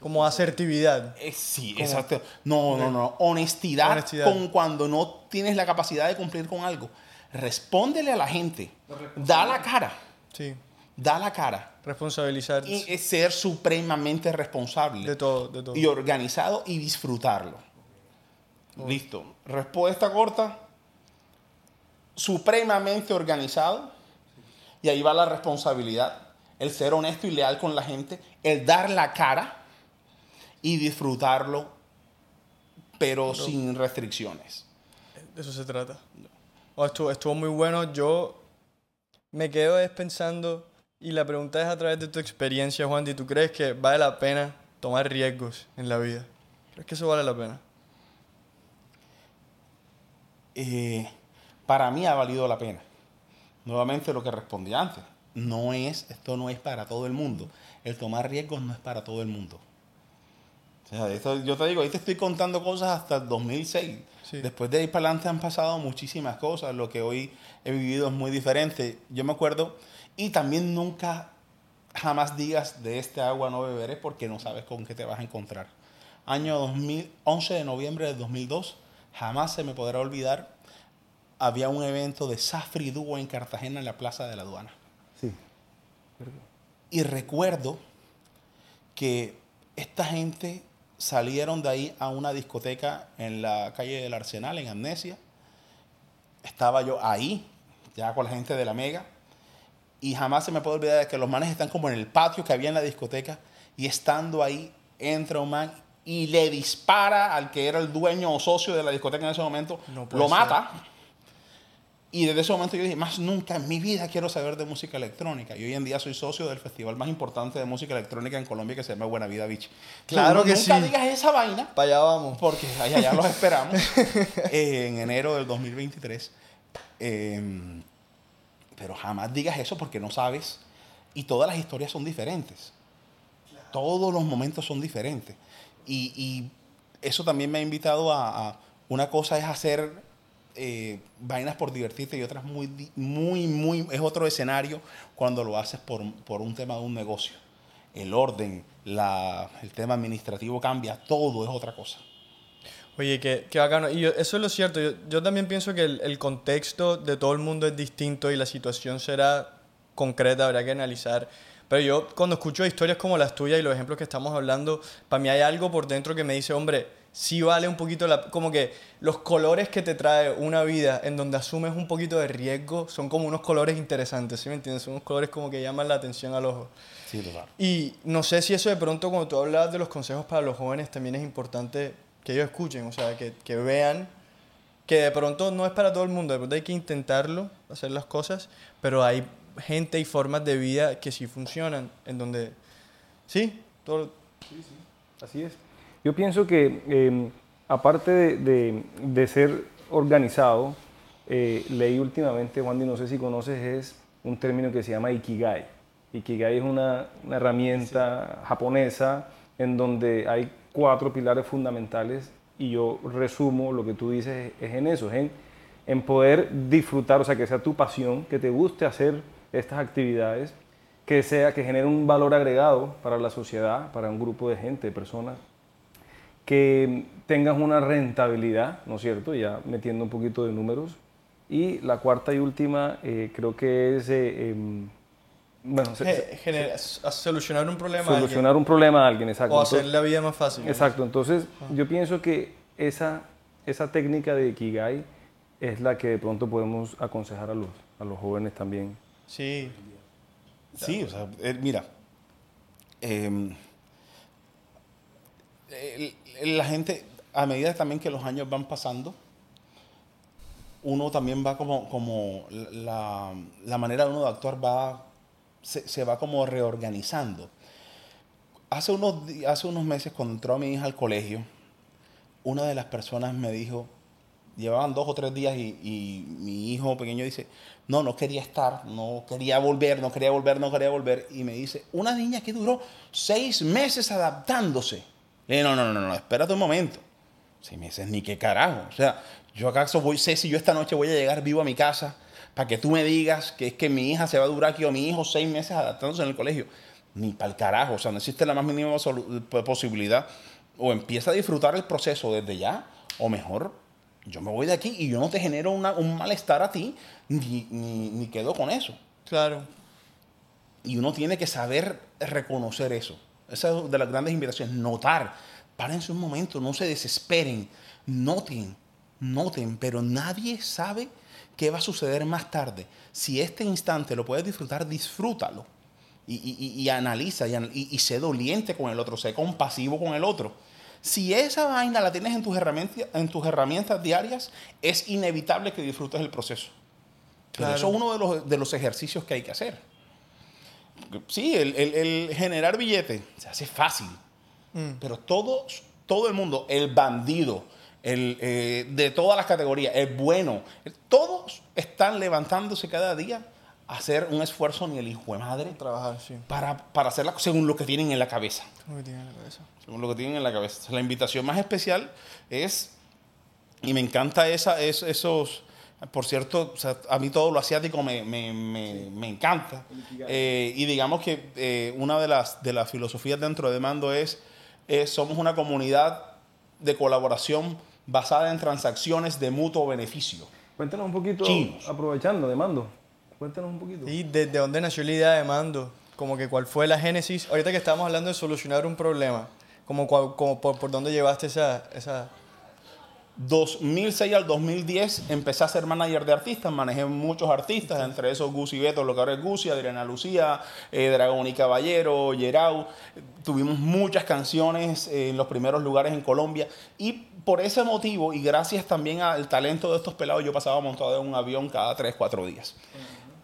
Como asertividad. Eh, sí, exacto. No, no, no. Honestidad, con cuando no tienes la capacidad de cumplir con algo. Respóndele a la gente. Da la cara. Sí. Da la cara. Responsabilizar. Y es ser supremamente responsable. De todo, de todo. Y organizado y disfrutarlo. Listo. Respuesta corta. Supremamente organizado. Y ahí va la responsabilidad. El ser honesto y leal con la gente. El dar la cara y disfrutarlo, pero, sin restricciones. De eso se trata. Oh, estuvo, muy bueno. Yo me quedo pensando, y la pregunta es a través de tu experiencia, Juan, ¿y tú crees que vale la pena tomar riesgos en la vida? ¿Crees que eso vale la pena? Eh, para mí ha valido la pena. Nuevamente lo que respondí antes. No es, esto no es para todo el mundo. El tomar riesgos no es para todo el mundo yo te digo, ahí te estoy contando cosas hasta el 2006. Después de ahí para adelante han pasado muchísimas cosas. Lo que hoy he vivido es muy diferente. Yo me acuerdo, y también nunca, jamás digas de este agua no beberé porque no sabes con qué te vas a encontrar. Año 2011 de noviembre del 2002, jamás se me podrá olvidar. Había un evento de Safri Duo en Cartagena en la Plaza de la Aduana. Sí. Y recuerdo que esta gente salieron de ahí a una discoteca en la calle del Arsenal, en Amnesia. Estaba yo ahí, ya con la gente de la Mega. Y jamás se me puede olvidar de que los manes están como en el patio que había en la discoteca. Y estando ahí, entra un man y le dispara al que era el dueño o socio de la discoteca en ese momento. lo mata. Y desde ese momento yo dije, más nunca en mi vida quiero saber de música electrónica. Y hoy en día soy socio del festival más importante de música electrónica en Colombia que se llama Buena Vida Beach. Claro que nunca digas esa vaina. Para allá vamos. Porque allá, ya los esperamos en enero del 2023. Em, pero jamás digas eso porque no sabes. Y todas las historias son diferentes. Todos los momentos son diferentes. Y, eso también me ha invitado a, a una cosa es hacer eh, vainas por divertirte y otras muy, muy, muy, es otro escenario cuando lo haces por, por un tema de un negocio. El orden, la, el tema administrativo cambia, todo es otra cosa. Oye, qué, qué bacano. Y eso es lo cierto. Yo, yo también pienso que el, el, contexto de todo el mundo es distinto y la situación será concreta, habrá que analizar. Pero yo cuando escucho historias como las tuyas y los ejemplos que estamos hablando, para mí hay algo por dentro que me dice, hombre, sí vale un poquito la, como que los colores que te trae una vida en donde asumes un poquito de riesgo son como unos colores interesantes, ¿sí me entiendes? Son unos colores como que llaman la atención al ojo. Sí, total. Y no sé si eso de pronto cuando tú hablas de los consejos para los jóvenes también es importante que ellos escuchen, o sea, que, que vean que de pronto no es para todo el mundo, de pronto hay que intentarlo, hacer las cosas, pero hay gente y formas de vida que sí funcionan, en donde, sí, todo... Sí, sí, así es. Yo pienso que em, aparte de, ser organizado, eh, leí últimamente, Juan, no sé si conoces, es un término que se llama Ikigai. Ikigai es una, herramienta japonesa en donde hay cuatro pilares fundamentales y yo resumo lo que tú dices es en eso, es en, en poder disfrutar, o sea, que sea tu pasión, que te guste hacer estas actividades, que sea que genere un valor agregado para la sociedad, para un grupo de gente, de personas, que tengas una rentabilidad, ¿no es cierto? Ya metiendo un poquito de números. Y la cuarta y última eh, creo que es... Eh, em, bueno, solucionar un problema Solucionar un problema a alguien, exacto. O hacer la vida más fácil. Exacto, entonces ah. yo pienso que esa, esa técnica de Ikigai es la que de pronto podemos aconsejar a los, a los jóvenes también. Sí. Sí, o sea, eh, mira, em, la gente, a medida también que los años van pasando, uno también va como, como la, manera de uno de actuar va, se, va como reorganizando. Hace unos, hace unos meses, cuando entró mi hija al colegio, una de las personas me dijo, llevaban dos o tres días y, mi hijo pequeño dice, no, no quería estar, no quería volver, no quería volver, no quería volver. Y me dice, una niña que duró seis meses adaptándose. Le no, no, no, no, espérate un momento. Seis meses, ni qué carajo. O sea, yo acaso voy, sé si yo esta noche voy a llegar vivo a mi casa para que tú me digas que es que mi hija se va a durar aquí o mi hijo seis meses adaptándose en el colegio. Ni para el carajo. O sea, no existe la más mínima posibilidad. O empieza a disfrutar el proceso desde ya, o mejor, yo me voy de aquí y yo no te genero un malestar a ti, ni, ni, quedo con eso. Claro. Y uno tiene que saber reconocer eso. Esa es de las grandes invitaciones, notar. Párense un momento, no se desesperen, noten, noten, pero nadie sabe qué va a suceder más tarde. Si este instante lo puedes disfrutar, disfrútalo. Y, analiza y, y sé doliente con el otro, sé compasivo con el otro si esa vaina la tienes en tus herramientas, en tus herramientas diarias, es inevitable que disfrutes el proceso. Pero eso es uno de los, ejercicios que hay que hacer. Sí, el, generar billete se hace fácil, mm. pero todo, todo el mundo, el bandido, el, eh, de todas las categorías, el bueno, todos están levantándose cada día hacer un esfuerzo ni el hijo de madre trabajar sí. para, para hacerla según lo que tienen en la cabeza. Según lo que tienen en la cabeza. La invitación más especial es, y me encanta esa, esos, por cierto, a mí todo lo asiático me, me, me, encanta. Eh, y digamos que eh, una de las, de las filosofías dentro de Mando es, somos una comunidad de colaboración basada en transacciones de mutuo beneficio. Cuéntanos un poquito, aprovechando de Mando. Cuéntanos un poquito. ¿Y desde dónde nació la idea de Mando? Como que cuál fue la génesis. Ahorita que estamos hablando de solucionar un problema, como, como por, dónde llevaste esa, esa... 2006 al 2010 empecé a ser manager de artistas, manejé muchos artistas, entre esos y Beto, lo que ahora es Gus, Adriana Lucía, eh, Dragón y Caballero, Yerau. Tuvimos muchas canciones en los primeros lugares en Colombia y por ese motivo y gracias también al talento de estos pelados yo pasaba montado en un avión cada 3, 4 días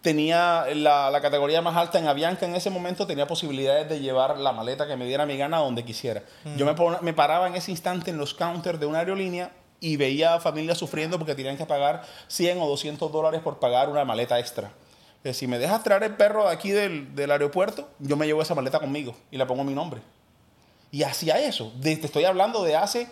tenía la, categoría más alta en Avianca en ese momento, tenía posibilidades de llevar la maleta que me diera mi gana donde quisiera. Yo me, me, paraba en ese instante en los counters de una aerolínea y veía a familias sufriendo porque tenían que pagar 100 o 200 dólares por pagar una maleta extra. si me dejas traer el perro de aquí del, del, aeropuerto, yo me llevo esa maleta conmigo y la pongo mi nombre. Y hacía eso. te estoy hablando de hace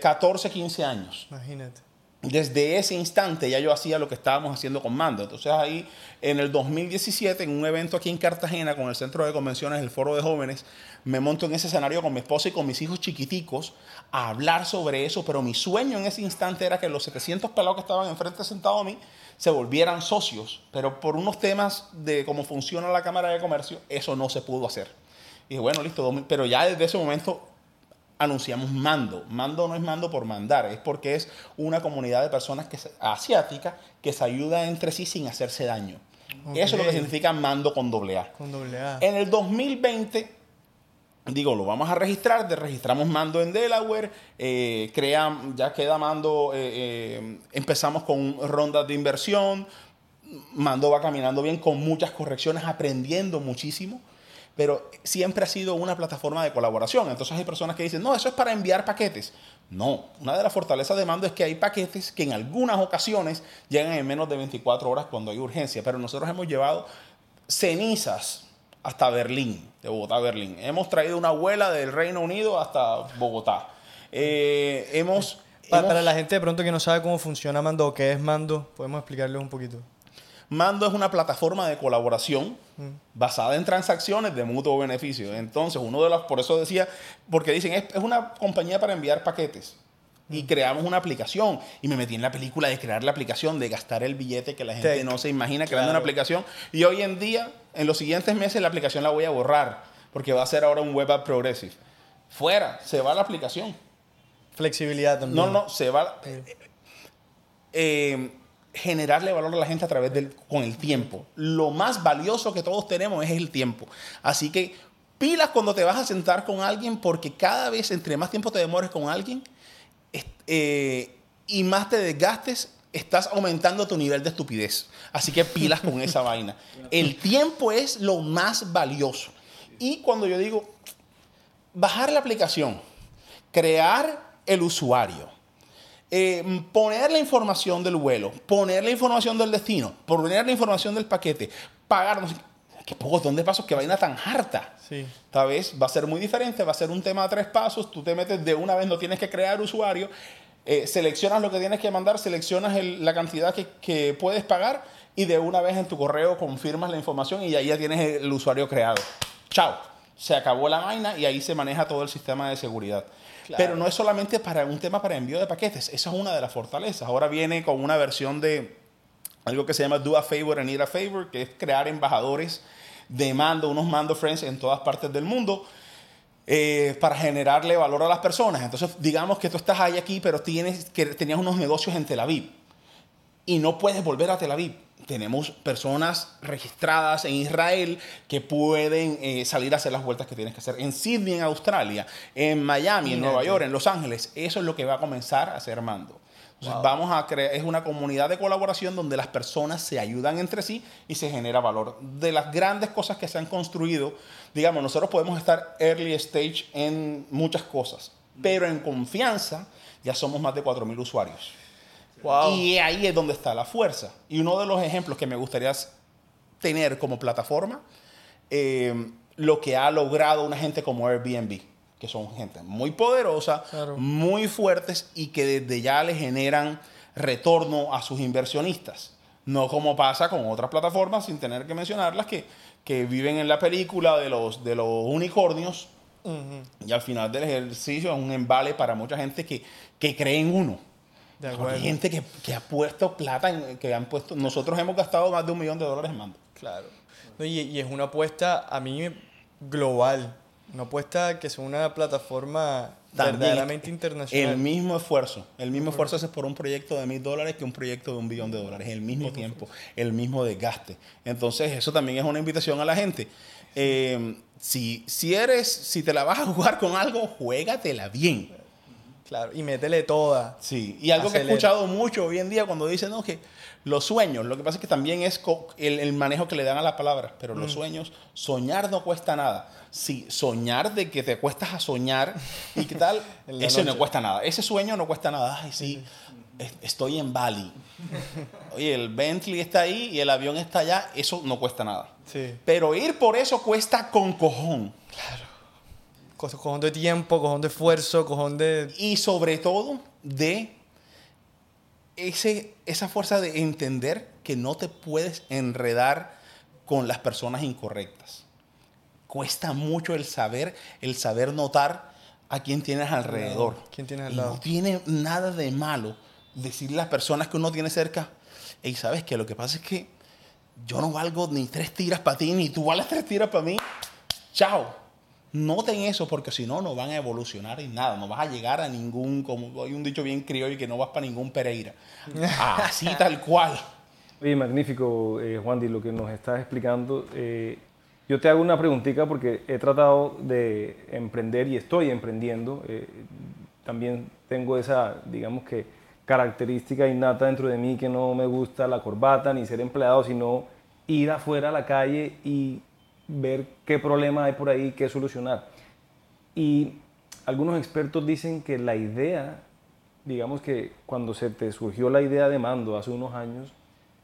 14, eh, 15 años. Imagínate desde ese instante ya yo hacía lo que estábamos haciendo con Mando. Entonces ahí en el 2017, en un evento aquí en Cartagena con el Centro de Convenciones, el Foro de Jóvenes, me monto en ese escenario con mi esposa y con mis hijos chiquiticos a hablar sobre eso, pero mi sueño en ese instante era que los 700 pelados que estaban enfrente sentados a mí se volvieran socios, pero por unos temas de cómo funciona la Cámara de Comercio, eso no se pudo hacer. Y bueno, listo, pero ya desde ese momento anunciamos mando. Mando no es mando por mandar, es porque es una comunidad de personas que asiática que se ayuda entre sí sin hacerse daño. Eso es lo que significa mando con doble A. Con doble A. En el 2020, digo, lo vamos a registrar, registramos mando en Delaware, eh, ya queda mando, eh, eh, empezamos con rondas de inversión, mando va caminando bien con muchas correcciones, aprendiendo muchísimo pero siempre ha sido una plataforma de colaboración. Entonces hay personas que dicen, no, eso es para enviar paquetes. No, una de las fortalezas de mando es que hay paquetes que en algunas ocasiones llegan en menos de 24 horas cuando hay urgencia, pero nosotros hemos llevado cenizas hasta Berlín, de Bogotá a Berlín. Hemos traído una abuela del Reino Unido hasta Bogotá. Eh, hemos, para, para, la gente de pronto que no sabe cómo funciona Mando o qué es Mando, podemos explicarles un poquito. Mando es una plataforma de colaboración basada en transacciones de mutuo beneficio. Entonces, uno de los, por eso decía, porque dicen, es, una compañía para enviar paquetes. Y creamos una aplicación. Y me metí en la película de crear la aplicación, de gastar el billete que la gente no se imagina creando una aplicación. Y hoy en día, en los siguientes meses, la aplicación la voy a borrar. Porque va a ser ahora un web app progressive. Fuera, se va la aplicación. Flexibilidad también. No, no, se va. Eh, generarle valor a la gente a través del con el tiempo. Lo más valioso que todos tenemos es el tiempo. Así que pilas cuando te vas a sentar con alguien porque cada vez entre más tiempo te demores con alguien eh, y más te desgastes, estás aumentando tu nivel de estupidez. Así que pilas con esa vaina. El tiempo es lo más valioso. Y cuando yo digo bajar la aplicación, crear el usuario, eh, poner la información del vuelo, poner la información del destino, poner la información del paquete, pagar, qué poco de pasos, qué vaina tan harta. Sí. Tal vez va a ser muy diferente, va a ser un tema de tres pasos, tú te metes de una vez, no tienes que crear usuario, eh, seleccionas lo que tienes que mandar, seleccionas la cantidad que, que, puedes pagar y de una vez en tu correo confirmas la información y ahí ya tienes el usuario creado. Chao. Se acabó la vaina y ahí se maneja todo el sistema de seguridad. Pero no es solamente para un tema para envío de paquetes, esa es una de las fortalezas. Ahora viene con una versión de algo que se llama Do a Favor and Need a Favor, que es crear embajadores de mando, unos mando friends en todas partes del mundo. Eh, para generarle valor a las personas. Entonces, digamos que tú estás ahí aquí, pero tienes, que tenías unos negocios en Tel Aviv y no puedes volver a Tel Aviv. Tenemos personas registradas en Israel que pueden eh, salir a hacer las vueltas que tienes que hacer. En Sydney, en Australia, en Miami, en Nueva York, en Los Ángeles. Eso es lo que va a comenzar a ser mando. Entonces, vamos a crear, es una comunidad de colaboración donde las personas se ayudan entre sí y se genera valor. De las grandes cosas que se han construido, digamos, nosotros podemos estar early stage en muchas cosas, pero en confianza ya somos más de 4.000 usuarios. Y ahí es donde está la fuerza. Y uno de los ejemplos que me gustaría tener como plataforma, eh, lo que ha logrado una gente como Airbnb que son gente muy poderosa, muy fuertes y que desde ya le generan retorno a sus inversionistas. No como pasa con otras plataformas, sin tener que mencionarlas, que, que viven en la película de los, de los unicornios y al final del ejercicio es un embale para mucha gente que, que cree en uno. Hay gente que, que, ha puesto plata, en, que han puesto... Nosotros hemos gastado más de un millón de dólares en mando. Claro. y, y es una apuesta a mí global no apuesta que sea una plataforma verdaderamente internacional. El mismo esfuerzo. El mismo esfuerzo es por un proyecto de mil dólares que un proyecto de un billón de dólares. El mismo, tiempo, el mismo desgaste. Entonces, eso también es una invitación a la gente. Eh, si, si eres, si te la vas a jugar con algo, juégatela bien. Claro, y métele toda. Sí, y algo que he escuchado mucho hoy en día cuando dicen, no, que los sueños, lo que pasa es que también es el, manejo que le dan a las palabras, pero los mm. sueños, soñar no cuesta nada. Sí, soñar de que te cuestas a soñar y qué tal, eso no cuesta nada. Ese sueño no cuesta nada. Ay, sí, estoy en Bali. Oye, el Bentley está ahí y el avión está allá, eso no cuesta nada. Sí. Pero ir por eso cuesta con cojón. Claro cojón de tiempo, cojón de esfuerzo, cojón de... Y sobre todo de ese, esa fuerza de entender que no te puedes enredar con las personas incorrectas. Cuesta mucho el saber, el saber notar a quién tienes alrededor. ¿Quién tienes al lado? no tiene nada de malo decirle a las personas que uno tiene cerca, y sabes que lo que pasa es que yo no valgo ni tres tiras para ti, ni tú vales tres tiras para mí. Chao Noten eso porque si no, no van a evolucionar en nada. No vas a llegar a ningún, como hay un dicho bien criollo, que no vas para ningún Pereira. Así tal cual. Oye, magnífico, eh, Juan Di, lo que nos estás explicando. Eh, yo te hago una preguntita porque he tratado de emprender y estoy emprendiendo. Eh, también tengo esa, digamos que, característica innata dentro de mí que no me gusta la corbata ni ser empleado, sino ir afuera a la calle y ver qué problema hay por ahí, qué solucionar. Y algunos expertos dicen que la idea, digamos que cuando se te surgió la idea de mando hace unos años,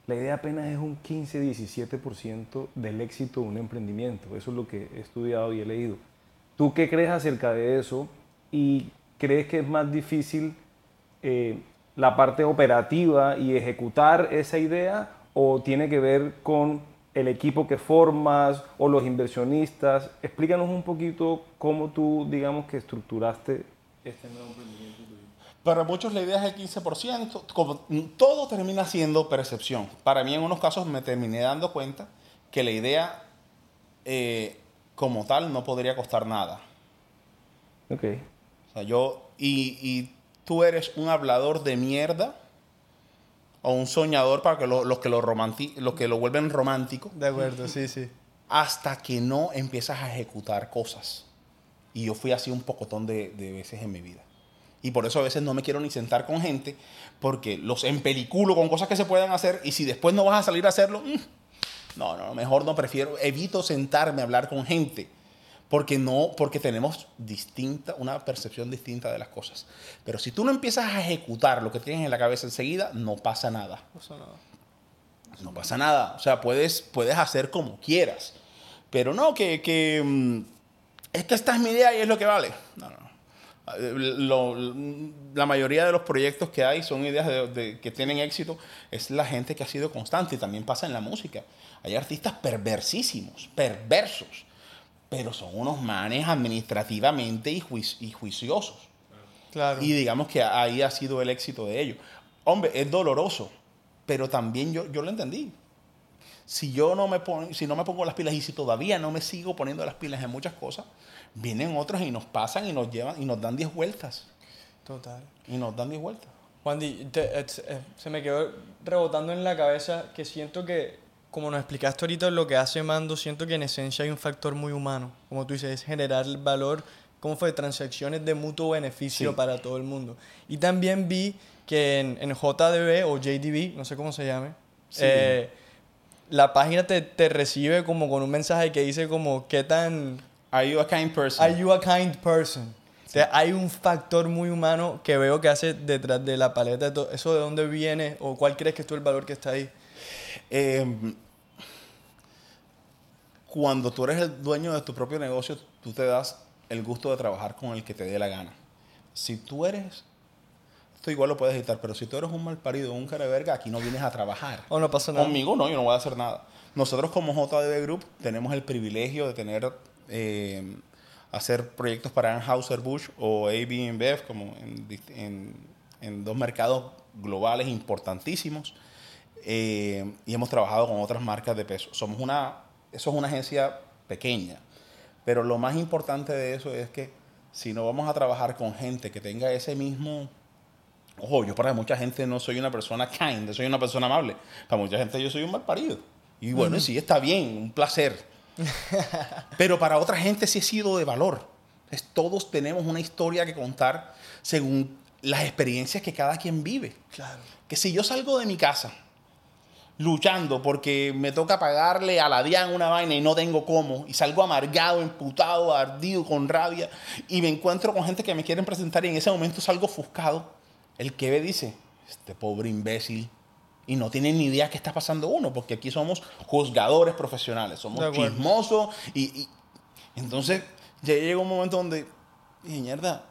la idea apenas es un 15-17% del éxito de un emprendimiento. Eso es lo que he estudiado y he leído. ¿Tú qué crees acerca de eso? ¿Y crees que es más difícil eh, la parte operativa y ejecutar esa idea o tiene que ver con el equipo que formas o los inversionistas. Explícanos un poquito cómo tú, digamos, que estructuraste este nuevo emprendimiento. Para muchos la idea es el 15%, como todo termina siendo percepción. Para mí en unos casos me terminé dando cuenta que la idea eh, como tal no podría costar nada. Ok. O sea, yo, y, y tú eres un hablador de mierda, o un soñador para que lo- los, que lo romanti- los que lo vuelven romántico, De acuerdo, sí, sí. hasta que no empiezas a ejecutar cosas. Y yo fui así un pocotón de, de veces en mi vida. Y por eso a veces no me quiero ni sentar con gente, porque los empeliculo con cosas que se pueden hacer y si después no vas a salir a hacerlo, mm, no, no, mejor no prefiero, evito sentarme a hablar con gente, porque no, porque tenemos distinta, una percepción distinta de las cosas. Pero si tú no empiezas a ejecutar lo que tienes en la cabeza enseguida, no pasa nada. No pasa nada. No pasa nada. O sea, puedes, puedes hacer como quieras. Pero no, que, que mm, es que esta es mi idea y es lo que vale. No, no. Lo- la mayoría de los proyectos que hay son ideas de- de- que tienen éxito. Es la gente que ha sido constante y también pasa en la música. Hay artistas perversísimos, perversos, pero son unos manes administrativamente y, juic- y juiciosos. Claro. Y digamos que ahí ha sido el éxito de ellos. Hombre, es doloroso, pero también yo, yo lo entendí. Si yo no me pongo, si no me pongo las pilas y si todavía no me sigo poniendo las pilas en muchas cosas, vienen otros y nos pasan y nos llevan y nos dan 10 vueltas. Total. Y nos dan 10 vueltas. Juan eh, se me quedó rebotando en la cabeza que siento que, como nos explicaste ahorita lo que hace Mando, siento que en esencia hay un factor muy humano. Como tú dices, es generar valor, como fue, transacciones de mutuo beneficio Sí. para todo el mundo. Y también vi que en, en JDB o JDB, no sé cómo se llame, Sí. eh, la página te, te recibe como con un mensaje que dice como, ¿qué tan Are you a kind person? Are you a kind person? O sea, hay un factor muy humano que veo que hace detrás de la paleta de todo. ¿Eso de dónde viene? ¿O cuál crees que es tú el valor que está ahí? Eh, cuando tú eres el dueño de tu propio negocio, tú te das el gusto de trabajar con el que te dé la gana. Si tú eres, esto igual lo puedes editar, pero si tú eres un mal parido, un cara de verga, aquí no vienes a trabajar. ¿O no pasa nada? Conmigo no, yo no voy a hacer nada. Nosotros como JDB Group tenemos el privilegio de tener, eh, hacer proyectos para Anheuser-Busch o AB InBev, como en, en- en dos mercados globales importantísimos. Eh, y hemos trabajado con otras marcas de peso. Somos una, eso es una agencia pequeña, pero lo más importante de eso es que si no vamos a trabajar con gente que tenga ese mismo Ojo, yo para mucha gente no soy una persona kind, soy una persona amable. Para mucha gente yo soy un mal parido. Y bueno, sí, está bien, un placer. Pero para otra gente sí he sido de valor. Es, todos tenemos una historia que contar según las experiencias que cada quien vive. Claro. Que si yo salgo de mi casa luchando porque me toca pagarle a la DIAN una vaina y no tengo cómo, y salgo amargado, emputado, ardido, con rabia, y me encuentro con gente que me quieren presentar y en ese momento salgo ofuscado, el que ve dice, este pobre imbécil, y no tiene ni idea qué está pasando uno, porque aquí somos juzgadores profesionales, somos chismosos, y, y- entonces ya llega un momento donde, mierda,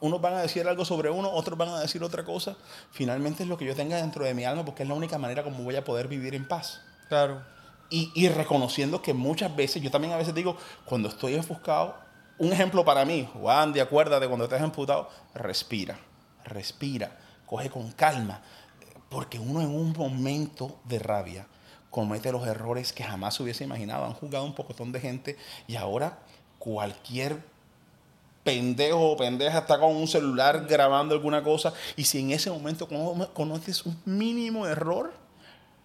unos van a decir algo sobre uno, otros van a decir otra cosa. Finalmente es lo que yo tenga dentro de mi alma porque es la única manera como voy a poder vivir en paz. Claro. Y, y reconociendo que muchas veces, yo también a veces digo, cuando estoy enfuscado, un ejemplo para mí, Juan, de acuérdate, cuando estés emputado, respira, respira, coge con calma, porque uno en un momento de rabia comete los errores que jamás se hubiese imaginado. Han jugado un pocotón de gente y ahora cualquier pendejo o pendeja está con un celular grabando alguna cosa y si en ese momento cono- conoces un mínimo error,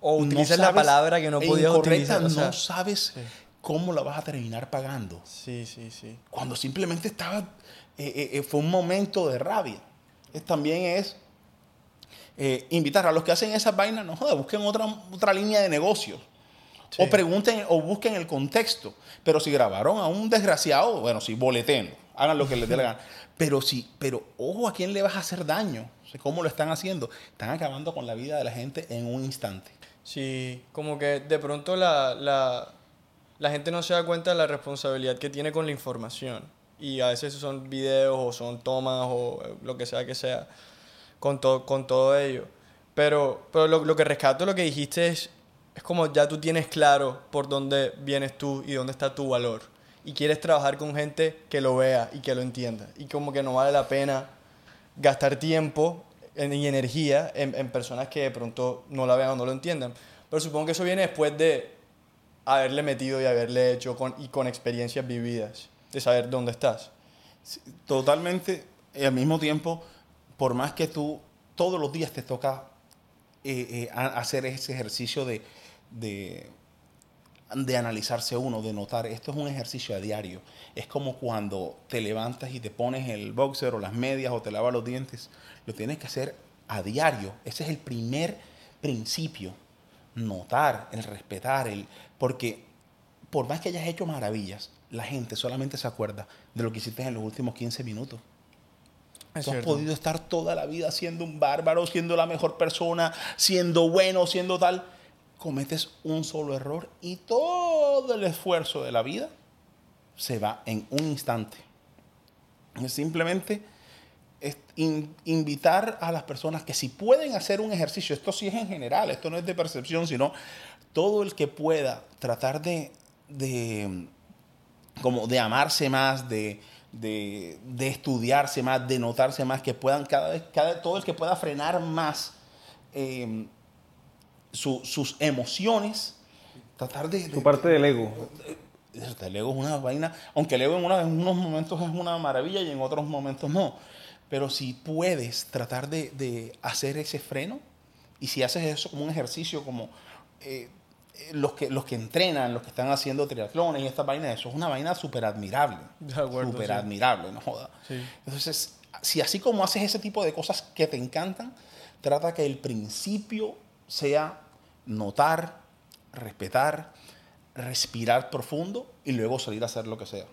O no utilizas la palabra que no e podías utilizar. o sea, no sabes cómo la vas a terminar pagando. sí, sí, sí. Cuando simplemente estaba, eh, eh, eh, fue un momento de rabia. Es- también es eh, invitar a los que hacen esas vainas, no joder, busquen otra, otra línea de negocio. Sí. O pregunten o busquen el contexto. Pero si grabaron a un desgraciado, bueno, sí, boleten, hagan lo que les dé la gana. Pero sí, pero ojo a quién le vas a hacer daño. O sea, ¿Cómo lo están haciendo? Están acabando con la vida de la gente en un instante. Sí, como que de pronto la, la, la gente no se da cuenta de la responsabilidad que tiene con la información. Y a veces son videos o son tomas o eh, lo que sea que sea con, to- con todo ello. Pero, pero lo, lo que rescato, lo que dijiste es, es como ya tú tienes claro por dónde vienes tú y dónde está tu valor. Y quieres trabajar con gente que lo vea y que lo entienda. Y como que no vale la pena gastar tiempo y energía en, personas que de pronto no la vean o no lo entiendan. Pero supongo que eso viene después de haberle metido y haberle hecho con, y con experiencias vividas, de saber dónde estás. Totalmente, y al mismo tiempo, por más que tú todos los días te toca eh, hacer ese ejercicio de, de, analizarse uno, de notar. Esto es un ejercicio a diario. Es como cuando te levantas y te pones el boxer o las medias o te lavas los dientes. Lo tienes que hacer a diario. Ese es el primer principio. Notar, el respetar, el, porque por más que hayas hecho maravillas, la gente solamente se acuerda de lo que hiciste en los últimos 15 minutos. Tú has podido estar toda la vida siendo un bárbaro, siendo la mejor persona, siendo bueno, siendo tal. Cometes un solo error y todo el esfuerzo de la vida se va en un instante. Es simplemente invitar a las personas que si pueden hacer un ejercicio, esto sí es en general, esto no es de percepción, sino todo el que pueda tratar de, de como de amarse más, de, de, estudiarse más, de notarse más, que puedan cada vez, cada, todo el que pueda frenar más em, sus emociones, tratar de... Su parte del ego. El ego es una vaina, aunque el ego en, unos momentos es una maravilla y en otros momentos no. Pero si puedes tratar de, hacer ese freno, y si haces eso como un ejercicio, como eh, los que, los que entrenan, los que están haciendo triatlones y esta vaina, eso es una vaina súper admirable. Súper admirable, no joda. Entonces, si así como haces ese tipo de cosas que te encantan, trata que el principio sea notar, respetar, respirar profundo y luego salir a hacer lo que sea.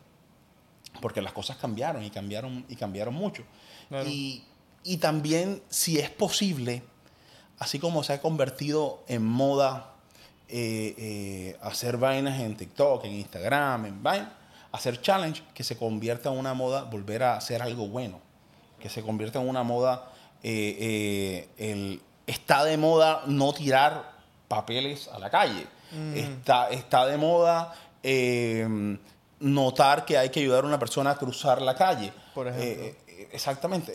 Porque las cosas cambiaron y cambiaron y cambiaron mucho. Y, y también, si es posible, así como se ha convertido en moda eh, eh, hacer vainas en TikTok, en Instagram, en Vine, hacer challenge que se convierta en una moda, volver a hacer algo bueno, que se convierta en una moda, eh, el, está de moda no tirar papeles a la calle, mm. está, está de moda notar que hay que ayudar a una persona a cruzar la calle. Por ejemplo. exactamente.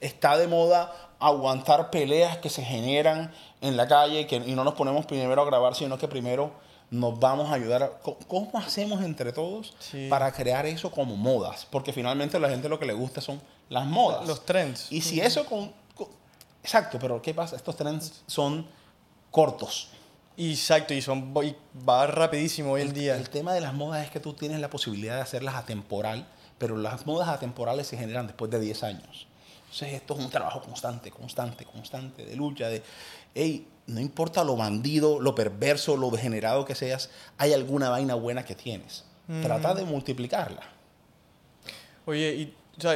está de moda aguantar peleas que se generan en la calle que, y no nos ponemos primero a grabar, sino que primero nos vamos a ayudar. ¿Cómo hacemos entre todos para crear eso como modas? Porque finalmente a la gente lo que le gusta son las modas. Los trends. Y si eso con, Exacto, pero ¿qué pasa? Estos trends son cortos. Exacto, y son va rapidísimo hoy en día. El tema de las modas es que tú tienes la posibilidad de hacerlas atemporal, pero las modas atemporales se generan después de 10 años. Entonces esto es un trabajo constante, constante, constante, de lucha, de, hey, no importa lo bandido, lo perverso, lo degenerado que seas, hay alguna vaina buena que tienes. Trata de multiplicarla. Oye, y,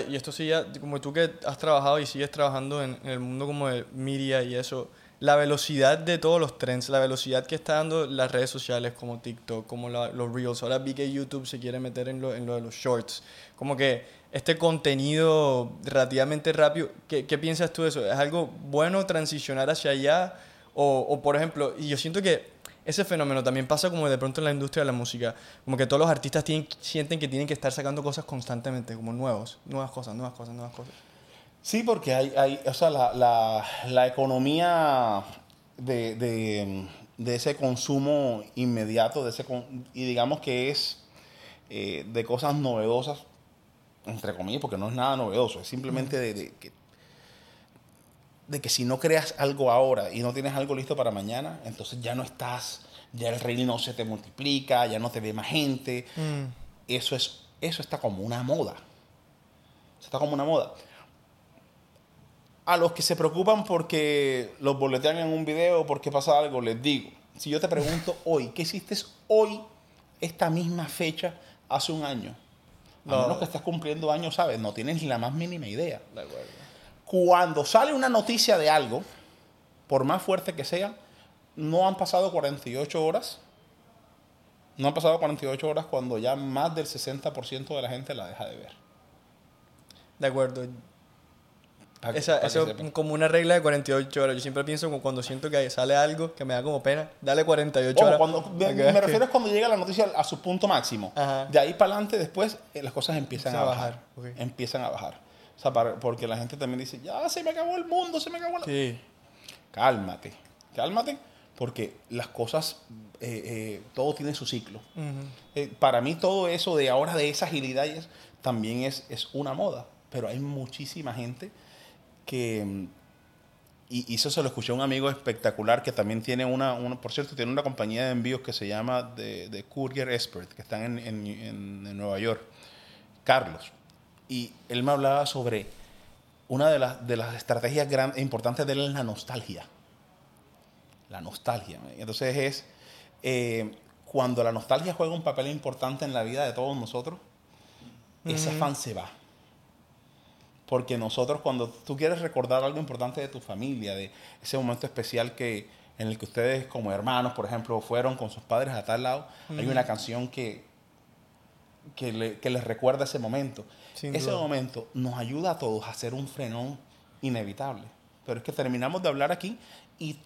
y esto sí ya, como tú que has trabajado y sigues trabajando en, el mundo como de media y eso, la velocidad de todos los trends, la velocidad que está dando las redes sociales como TikTok, como los Reels. Ahora vi que YouTube se quiere meter en lo, en lo de los Shorts. Como que este contenido relativamente rápido, ¿qué, ¿qué, piensas tú de eso? ¿Es algo bueno transicionar hacia allá? O, o, por ejemplo, y yo siento que ese fenómeno también pasa como de pronto en la industria de la música, como que todos los artistas tienen, sienten que tienen que estar sacando cosas constantemente, como nuevos, nuevas cosas, nuevas cosas, nuevas cosas. Sí, porque hay, hay o sea, la, la, la economía de, de, de, ese consumo inmediato, de ese, y digamos que es eh, de cosas novedosas, entre comillas, porque no es nada novedoso, es simplemente de, que, de que si no creas algo ahora y no tienes algo listo para mañana, entonces ya no estás, ya el rey no se te multiplica, ya no te ve más gente. Mm. Eso, es, eso está como una moda. Está como una moda. A los que se preocupan porque los boletean en un video o porque pasa algo, les digo, si yo te pregunto hoy, ¿qué hiciste hoy, esta misma fecha, hace un año? A menos que estés cumpliendo años, ¿sabes? No tienes ni la más mínima idea. De acuerdo. Cuando sale una noticia de algo, por más fuerte que sea, no han pasado 48 horas. No han pasado 48 horas cuando ya más del 60% de la gente la deja de ver. De acuerdo. Esa, eso es como una regla de 48 horas. Yo siempre pienso como cuando siento que sale algo que me da como pena, dale 48 horas. Cuando, me, refiero es cuando llega la noticia a su punto máximo. De ahí para adelante, después eh, las cosas empiezan a, bajar. Empiezan a bajar. O sea, porque la gente también dice, ya se me acabó el mundo, se me acabó el... Sí. Cálmate, cálmate, porque las cosas, eh, eh, todo tiene su ciclo. para mí todo eso de ahora, de esa agilidad, también es, es una moda. Pero hay muchísima gente que, y, eso se lo escuché a un amigo espectacular que también tiene una, por cierto, tiene una compañía de envíos que se llama de, Courier Expert, que están en, en, Nueva York, Carlos. Y él me hablaba sobre una de, las, de las estrategias grandes, importantes de él es la nostalgia. La nostalgia. Entonces es eh, cuando la nostalgia juega un papel importante en la vida de todos nosotros, ese fan se va. Porque nosotros cuando tú quieres recordar algo importante de tu familia, de ese momento especial que en el que ustedes como hermanos, por ejemplo, fueron con sus padres a tal lado, hay una canción que, que, les recuerda ese momento. ese momento nos ayuda a todos a hacer un frenón inevitable. Pero es que terminamos de hablar aquí y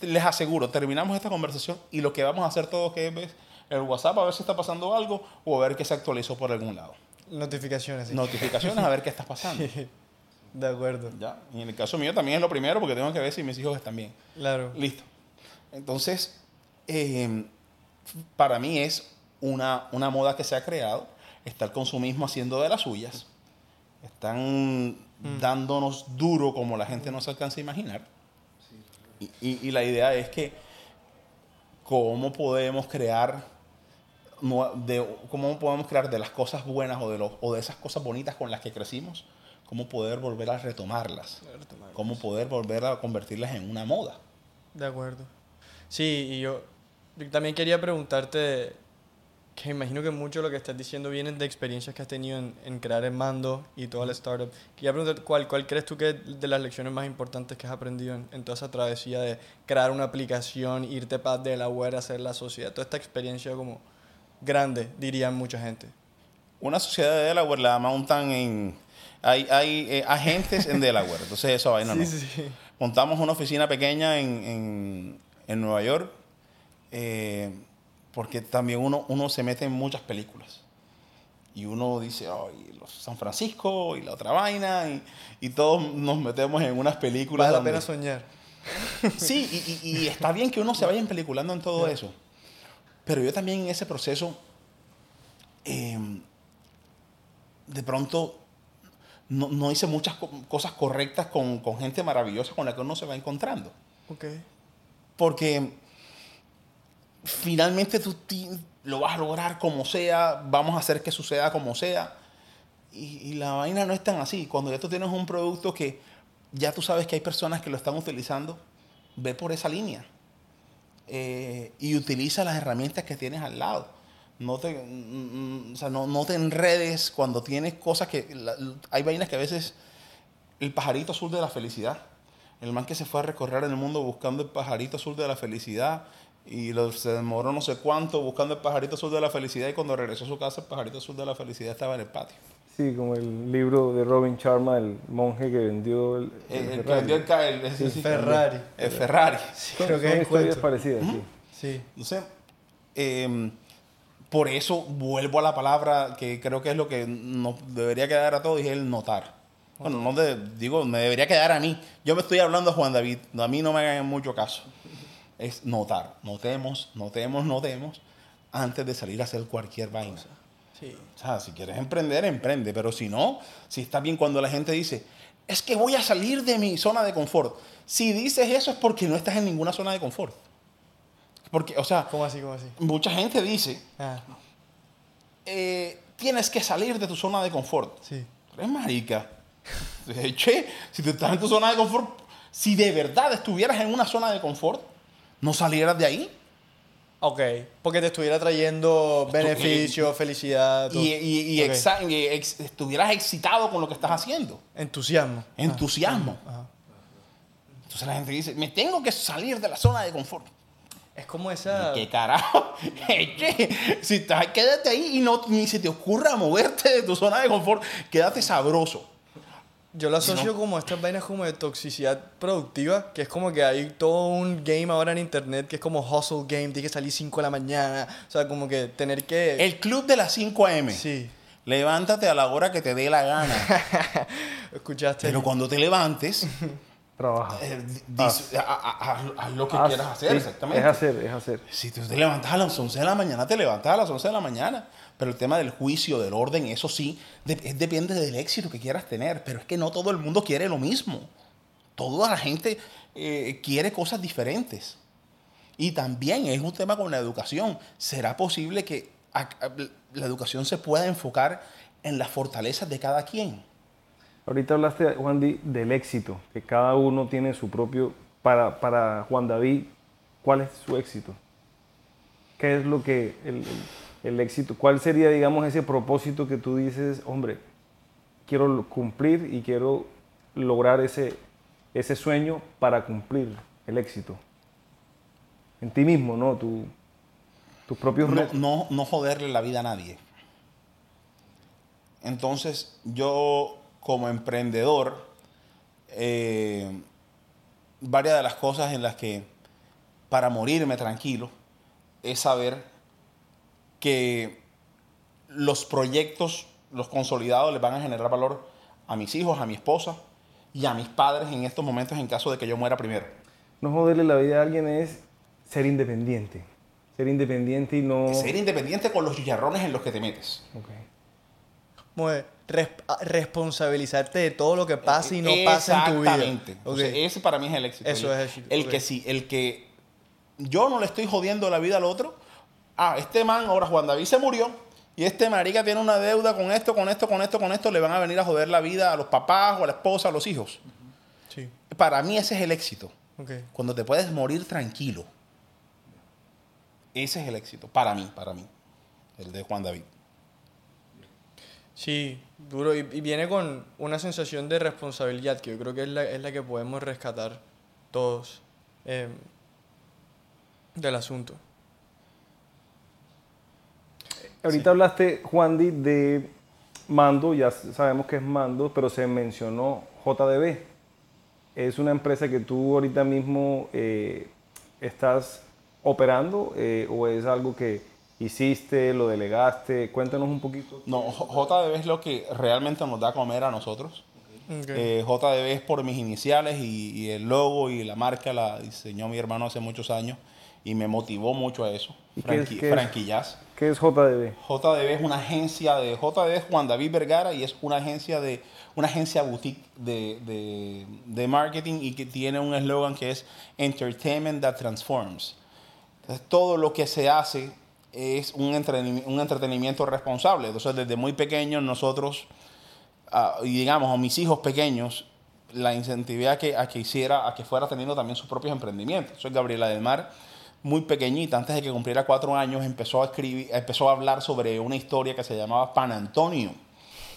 les aseguro, terminamos esta conversación y lo que vamos a hacer todos que es el WhatsApp a ver si está pasando algo o a ver que se actualizó por algún lado. Notificaciones. Notificaciones a ver qué está pasando. de acuerdo. Ya. Y en el caso mío también es lo primero porque tengo que ver si mis hijos están bien. Claro. Listo. Entonces, eh, para mí es una, una moda que se ha creado. Está el consumismo haciendo de las suyas. Están mm. dándonos duro como la gente no se alcanza a imaginar. Y, y la idea es que cómo podemos crear de cómo podemos crear de las cosas buenas o de, los, o de esas cosas bonitas con las que crecimos, cómo poder volver a retomarlas, cómo poder volver a convertirlas en una moda. De acuerdo. Sí, y yo, también quería preguntarte, que imagino que mucho de lo que estás diciendo viene de experiencias que has tenido en, crear el mando y toda la startup. Quería preguntarte, ¿cuál, ¿cuál crees tú que es de las lecciones más importantes que has aprendido en, toda esa travesía de crear una aplicación, irte para de la web, hacer la sociedad, toda esta experiencia como grande, dirían mucha gente. Una sociedad de Delaware la montan en... Hay, hay eh, agentes en Delaware, entonces eso vaina no. Montamos una oficina pequeña en, en, Nueva York, eh, porque también uno, uno se mete en muchas películas. Y uno dice, ay, los San Francisco y la otra vaina, y, y todos nos metemos en unas películas. Vale la pena soñar. Sí, y, y, está bien que uno se vaya en peliculando en todo eso. Pero yo también en ese proceso, em, de pronto, no, hice muchas cosas correctas con, gente maravillosa con la que uno se va encontrando. Ok. Porque finalmente tú lo vas a lograr como sea, vamos a hacer que suceda como sea. Y, y, la vaina no es tan así. Cuando ya tú tienes un producto que ya tú sabes que hay personas que lo están utilizando, ve por esa línea. Eh, y utiliza las herramientas que tienes al lado. No te, mm, mm, o sea, no, no, te enredes cuando tienes cosas que... hay vainas que a veces... El pajarito azul de la felicidad. El man que se fue a recorrer el mundo buscando el pajarito azul de la felicidad y lo, se demoró no sé cuánto buscando el pajarito azul de la felicidad y cuando regresó a su casa el pajarito azul de la felicidad estaba en el patio. Sí, como el libro de Robin Sharma, el monje que vendió el, el, el, el que vendió el, el, Ferrari. El Ferrari. Sí, creo que es historias parecidas, sí. sí. Entonces, eh, por eso vuelvo a la palabra que creo que es lo que nos debería quedar a todos, y es el notar. Bueno, no digo, me debería quedar a mí. Yo me estoy hablando a Juan David, a mí no me hagan mucho caso. Es notar, notemos, notemos, notemos, antes de salir a hacer cualquier vaina. O sea, si quieres emprender, emprende. Pero si no, si está bien cuando la gente dice, es que voy a salir de mi zona de confort. Si dices eso es porque no estás en ninguna zona de confort. Porque, o sea, ¿Cómo así, cómo así? mucha gente dice, ah. eh, tienes que salir de tu zona de confort. Sí. Eres marica. che, si tú estás en tu zona de confort, si de verdad estuvieras en una zona de confort, no salieras de ahí. Ok, porque te estuviera trayendo beneficio, felicidad. Y, y, estuvieras excitado con lo que estás haciendo. Entusiasmo. Entusiasmo. Entonces la gente dice, me tengo que salir de la zona de confort. Es como esa... ¿Qué carajo? si estás, quédate ahí y no, ni se te ocurra moverte de tu zona de confort, quédate sabroso. Yo lo asocio como estas vainas como de toxicidad productiva, que es como que hay todo un game ahora en internet que es como hustle game, tiene que salir 5 de la mañana, o sea, como que tener que... El club de las 5 a.m. Sí. Levántate a la hora que te dé la gana. Escuchaste. Pero cuando te levantes... Trabaja. Eh, haz, lo que quieras hacer, exactamente. Es hacer, es hacer. Si tú te levantas a las 11 de la mañana, te levantas a las 11 de la mañana. Pero el tema del juicio, del orden, eso sí, depende del éxito que quieras tener. Pero es que no todo el mundo quiere lo mismo. toda la gente eh, quiere cosas diferentes. Y también es un tema con la educación. ¿Será posible que la educación se pueda enfocar en las fortalezas de cada quien? Ahorita hablaste, Juan, del éxito, que cada uno tiene su propio... Para, para Juan David, ¿cuál es su éxito? ¿Qué es lo que el éxito? ¿Cuál sería, digamos, ese propósito que tú dices, hombre, quiero cumplir y quiero lograr ese, ese sueño para cumplir el éxito? En ti mismo, ¿no? Tu, tus propios no, no, no joderle la vida a nadie. Entonces, yo como emprendedor, eh, varias de las cosas en las que para morirme tranquilo es saber que los proyectos, los consolidados, les van a generar valor a mis hijos, a mi esposa y a mis padres en estos momentos en caso de que yo muera primero. No joderle la vida a alguien es ser independiente. Ser independiente y no... Ser independiente con los chicharrones en los que te metes. Okay. responsabilizarte de todo lo que pasa y no pasa en tu vida. Exactamente. ese para mí es el éxito. Eso es el éxito. El que sí, el que yo no le estoy jodiendo la vida al otro, ah, este man, ahora Juan David se murió, y este marica tiene una deuda con esto, con esto, con esto, con esto, le van a venir a joder la vida a los papás o a la esposa, a los hijos. Sí. Para mí ese es el éxito. Cuando te puedes morir tranquilo. Ese es el éxito, para mí, para mí, el de Juan David. Sí, duro. Y, viene con una sensación de responsabilidad que yo creo que es la, es la que podemos rescatar todos eh, del asunto. Ahorita hablaste, Juan Di, de Mando, ya sabemos que es Mando, pero se mencionó JDB. Es una empresa que tú ahorita mismo eh, estás operando eh, o es algo que hiciste, lo delegaste? Cuéntanos un poquito. No, JDB es lo que realmente nos da comer a nosotros. Eh, JDB es por mis iniciales y, el logo y la marca la diseñó mi hermano hace muchos años y me motivó mucho a eso. Franqui, ¿Qué es JDB? JDB es una agencia de JDB es Juan David Vergara y es una agencia de una agencia boutique de, de, marketing y que tiene un eslogan que es Entertainment that Transforms. Entonces, todo lo que se hace es un entretenimiento, un entretenimiento responsable. Entonces, desde muy pequeños nosotros, ah, y digamos, a mis hijos pequeños, la incentivé a que, a que hiciera, a que fuera teniendo también sus propios emprendimientos. Soy Gabriela del Mar muy pequeñita, antes de que cumpliera cuatro años, empezó a, escribir, empezó a hablar sobre una historia que se llamaba Pan Antonio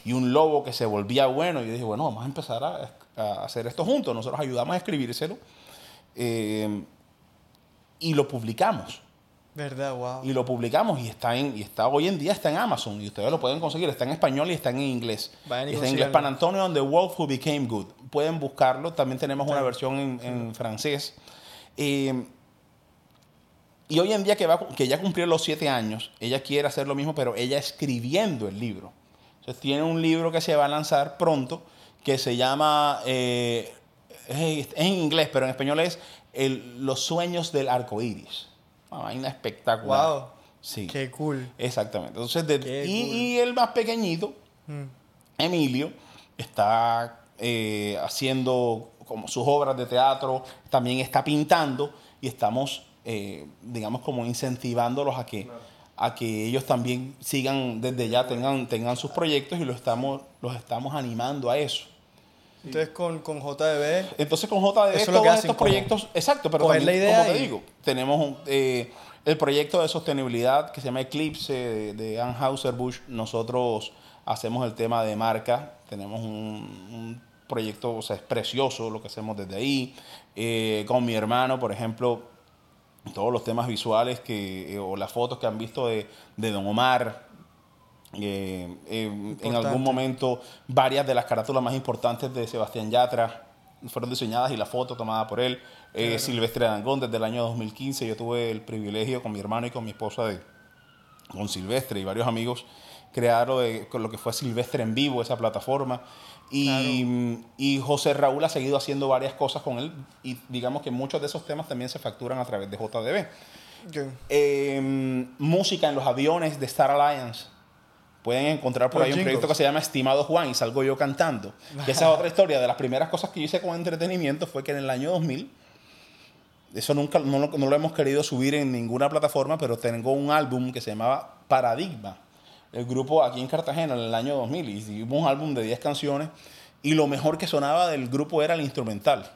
y un lobo que se volvía bueno. Y yo dije, bueno, vamos a empezar a, hacer esto juntos. Nosotros ayudamos a escribírselo eh, y lo publicamos. ¿Verdad? Wow. Y lo publicamos y está, en, y está hoy en día está en Amazon y ustedes lo pueden conseguir. Está en español y está en inglés. está en inglés Pan Antonio and the Wolf Who Became Good. Pueden buscarlo. También tenemos una versión en, francés. Eh, y hoy en día que, va, que ya cumplió los siete años, ella quiere hacer lo mismo, pero ella escribiendo el libro. Entonces tiene un libro que se va a lanzar pronto que se llama, eh, es en inglés, pero en español es Los sueños del arco iris. Una vaina espectacular. Wow. Sí. Qué cool. Exactamente. Entonces, y, el más pequeñito, mm. Emilio, está eh, haciendo como sus obras de teatro, también está pintando y estamos eh, digamos, como incentivándolos a que, a que ellos también sigan desde ya, tengan, tengan sus proyectos y los estamos, los estamos animando a eso. Entonces con, con JDB. Entonces con JDB todos estos proyectos, exacto, pero también, la idea como te digo, tenemos eh, el proyecto de sostenibilidad que se llama Eclipse de, Anheuser Busch. Nosotros hacemos el tema de marca, tenemos un, proyecto, o sea, es precioso lo que hacemos desde ahí. Eh, con mi hermano, por ejemplo, todos los temas visuales que, eh, o las fotos que han visto de, Don Omar. Eh, en algún momento, varias de las carátulas más importantes de Sebastián Yatra fueron diseñadas y la foto tomada por él. Eh, Silvestre Dangón, desde el año 2015, yo tuve el privilegio con mi hermano y con mi esposa de, con Silvestre y varios amigos, crear con lo que fue Silvestre en vivo, esa plataforma. Y, José Raúl ha seguido haciendo varias cosas con él y digamos que muchos de esos temas también se facturan a través de JDB. Em, música en los aviones de Star Alliance. pueden encontrar por ahí un proyecto que se llama Estimado Juan y salgo yo cantando. esa es otra historia. De las primeras cosas que yo hice con entretenimiento fue que en el año 2000, eso nunca no lo hemos querido subir en ninguna plataforma, pero tengo un álbum que se llamaba Paradigma. El grupo aquí en Cartagena en el año 2000 y hicimos un álbum de 10 canciones y lo mejor que sonaba del grupo era el instrumental.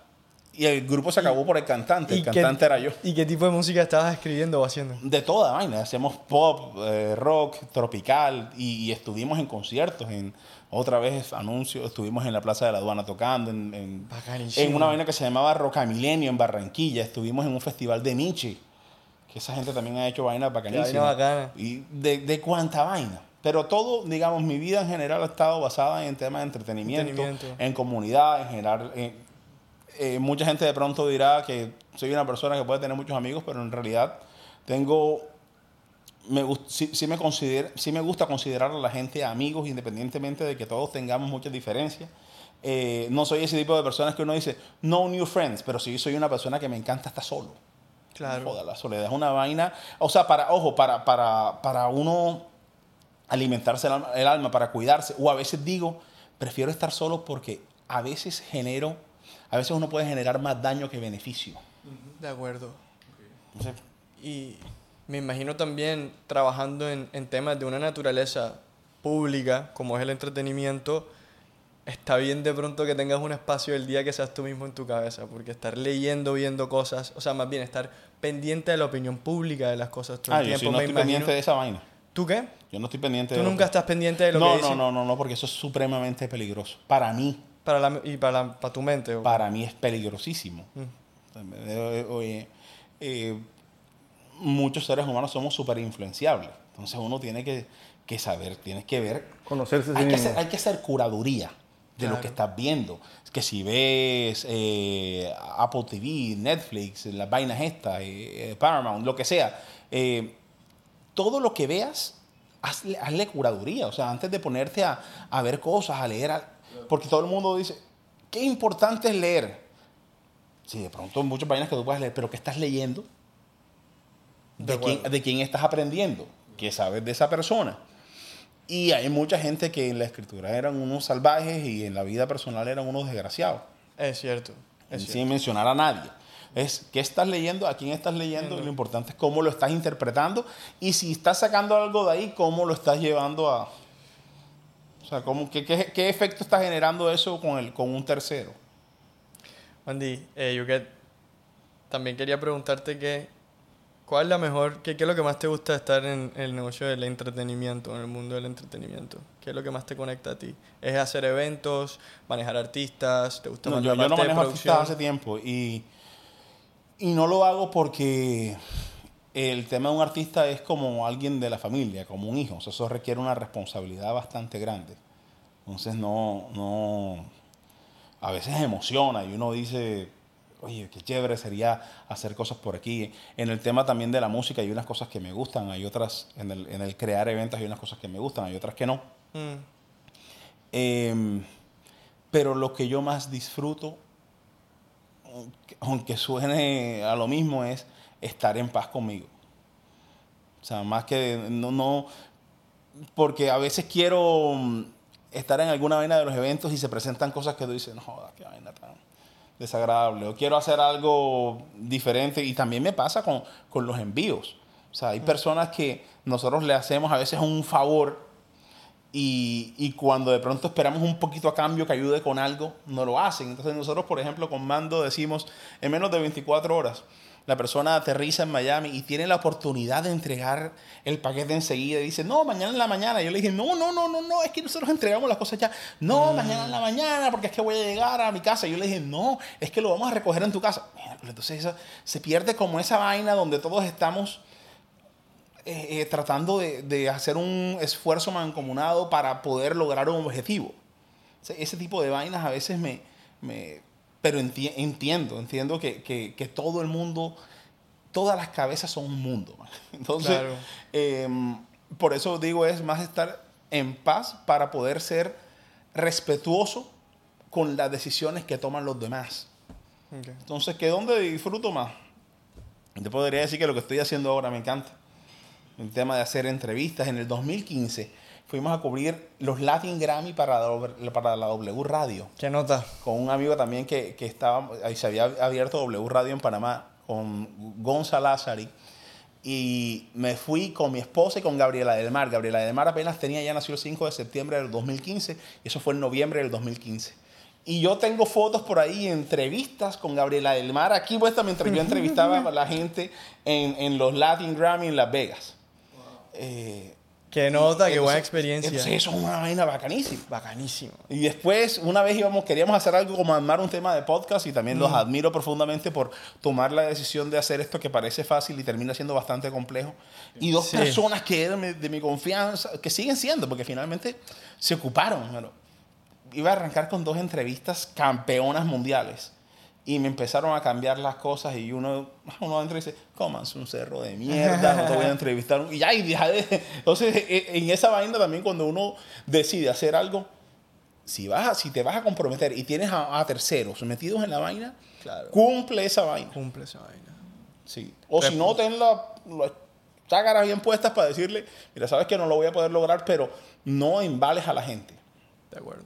Y el grupo se acabó por el cantante. El cantante era yo. ¿Y qué tipo de música estabas escribiendo o haciendo? De toda vaina. Hacíamos pop, eh, rock, tropical. Y, estuvimos en conciertos. En, otra vez anuncios. Estuvimos en la Plaza de la Aduana tocando. En, en, en una vaina que se llamaba Roca Milenio en Barranquilla. Estuvimos en un festival de Nietzsche. Que esa gente también ha hecho vainas bacanísimas. Vaina Y de, de cuánta vaina. Pero todo, digamos, mi vida en general ha estado basada en temas de entretenimiento, en comunidad, en general. Eh, mucha gente de pronto dirá que soy una persona que puede tener muchos amigos, pero en realidad tengo. Me, sí, me considero, sí me gusta considerar a la gente amigos, independientemente de que todos tengamos muchas diferencias. Eh, no soy ese tipo de personas que uno dice, no new friends, pero sí soy una persona que me encanta estar solo. Claro. Joder, la soledad es una vaina. O sea, para, ojo, para, para, para uno alimentarse el alma, para cuidarse. O a veces digo, prefiero estar solo porque a veces genero, a veces uno puede generar más daño que beneficio. De acuerdo. Y me imagino también trabajando en, en, temas de una naturaleza pública, como es el entretenimiento, está bien de pronto que tengas un espacio del día que seas tú mismo en tu cabeza, porque estar leyendo, viendo cosas, o sea, más bien estar pendiente de la opinión pública de las cosas todo el ah, tiempo. Yo no estoy pendiente de esa vaina. ¿Tú qué? Yo no estoy pendiente ¿Tú nunca estás pendiente de lo no, que No, no, no, no, porque eso es supremamente peligroso. Para mí. Para la, ¿Y para, para tu mente? Para mí es peligrosísimo. Mm. Oye, eh, muchos seres humanos somos súper influenciables. Entonces uno tiene que, que, saber, tienes que ver. Conocerse. Hay, que hacer, hay que hacer curaduría de lo que estás viendo. Que si ves eh, Apple TV, Netflix, las vainas estas, eh, Paramount, lo que sea todo lo que veas, hazle, curaduría. O sea, antes de ponerte a, ver cosas, a leer, porque todo el mundo dice, qué importante es leer. Sí, de pronto muchas páginas que tú puedes leer, pero ¿qué estás leyendo? ¿De, quién, ¿De quién estás aprendiendo? ¿Qué sabes de esa persona? Y hay mucha gente que en la escritura eran unos salvajes y en la vida personal eran unos desgraciados. Es cierto. sin mencionar a nadie es qué estás leyendo, a quién estás leyendo, y lo importante es cómo lo estás interpretando y si estás sacando algo de ahí, cómo lo estás llevando a... O sea, cómo, qué, qué, efecto está generando eso con, el, con un tercero? Andy, eh, yo que también quería preguntarte que, ¿cuál es la mejor, qué, qué, es lo que más te gusta de estar en, el negocio del entretenimiento, en el mundo del entretenimiento? ¿Qué es lo que más te conecta a ti? ¿Es hacer eventos, manejar artistas? ¿Te gusta no, yo, yo no manejo artistas hace tiempo y y no lo hago porque el tema de un artista es como alguien de la familia, como un hijo. eso requiere una responsabilidad bastante grande. Entonces no, no, a veces emociona y uno dice, oye, qué chévere sería hacer cosas por aquí. En el tema también de la música hay unas cosas que me gustan, hay otras, en el, en el crear eventos hay unas cosas que me gustan, hay otras que no. Mm. Em, pero lo que yo más disfruto aunque suene a lo mismo, es estar en paz conmigo. O sea, más que no, no, porque a veces quiero mm, estar en alguna vaina de los eventos y se presentan cosas que tú dices, no jodas, qué vaina tan desagradable. O quiero hacer algo diferente y también me pasa con, con los envíos. O sea, hay mm. personas que nosotros le hacemos a veces un favor y, cuando de pronto esperamos un poquito a cambio que ayude con algo, no lo hacen. Entonces nosotros, por ejemplo, con Mando decimos, en menos de 24 horas, la persona aterriza en Miami y tiene la oportunidad de entregar el paquete enseguida y dice, no, mañana en la mañana. Yo le dije, no, no, no, no, no, es que nosotros entregamos las cosas ya. No, mm. mañana en la mañana, porque es que voy a llegar a mi casa. Yo le dije, no, es que lo vamos a recoger en tu casa. Entonces se pierde como esa vaina donde todos estamos eh, eh, tratando de, hacer un esfuerzo mancomunado para poder lograr un objetivo. ese tipo de vainas a veces me... me pero entiendo, entiendo que, todo el mundo, todas las cabezas son un mundo. Entonces, em, por eso digo, es más estar en paz para poder ser respetuoso con las decisiones que toman los demás. Entonces, ¿qué dónde disfruto más? Te podría decir que lo que estoy haciendo ahora me encanta el tema de hacer entrevistas. En el 2015 fuimos a cubrir los Latin Grammy para la, para la W Radio. ¿Qué nota? Con un amigo también que, que estaba, ahí se había abierto W Radio en Panamá, con Gonzalo Lázari. Y me fui con mi esposa y con Gabriela del Mar. Gabriela del Mar apenas tenía, ya nació el 5 de septiembre del 2015, y eso fue en noviembre del 2015. Y yo tengo fotos por ahí, entrevistas con Gabriela del Mar, aquí puesta mientras yo entrevistaba a la gente en, en los Latin Grammy en Las Vegas. Eh, Qué nota, qué buena experiencia. Entonces eso es una vaina bacanísima. Bacanísimo. Y después, una vez íbamos, queríamos hacer algo como armar un tema de podcast y también los admiro profundamente por tomar la decisión de hacer esto que parece fácil y termina siendo bastante complejo. Y dos personas que eran de mi confianza, que siguen siendo, porque finalmente se ocuparon. Bueno, iba a arrancar con dos entrevistas campeonas mundiales y me empezaron a cambiar las cosas y uno, uno entra y dice, cómanse un cerro de mierda, no te voy a entrevistar. Y ya, y deja de... Entonces, e, e, en esa vaina también cuando uno decide hacer algo, si, vas si te vas a comprometer y tienes a, terceros metidos en la vaina, cumple esa vaina. Cumple esa vaina. Sí. O si no, ten las chácaras bien puestas para decirle, mira, sabes que no lo voy a poder lograr, pero no embales a la gente. De acuerdo.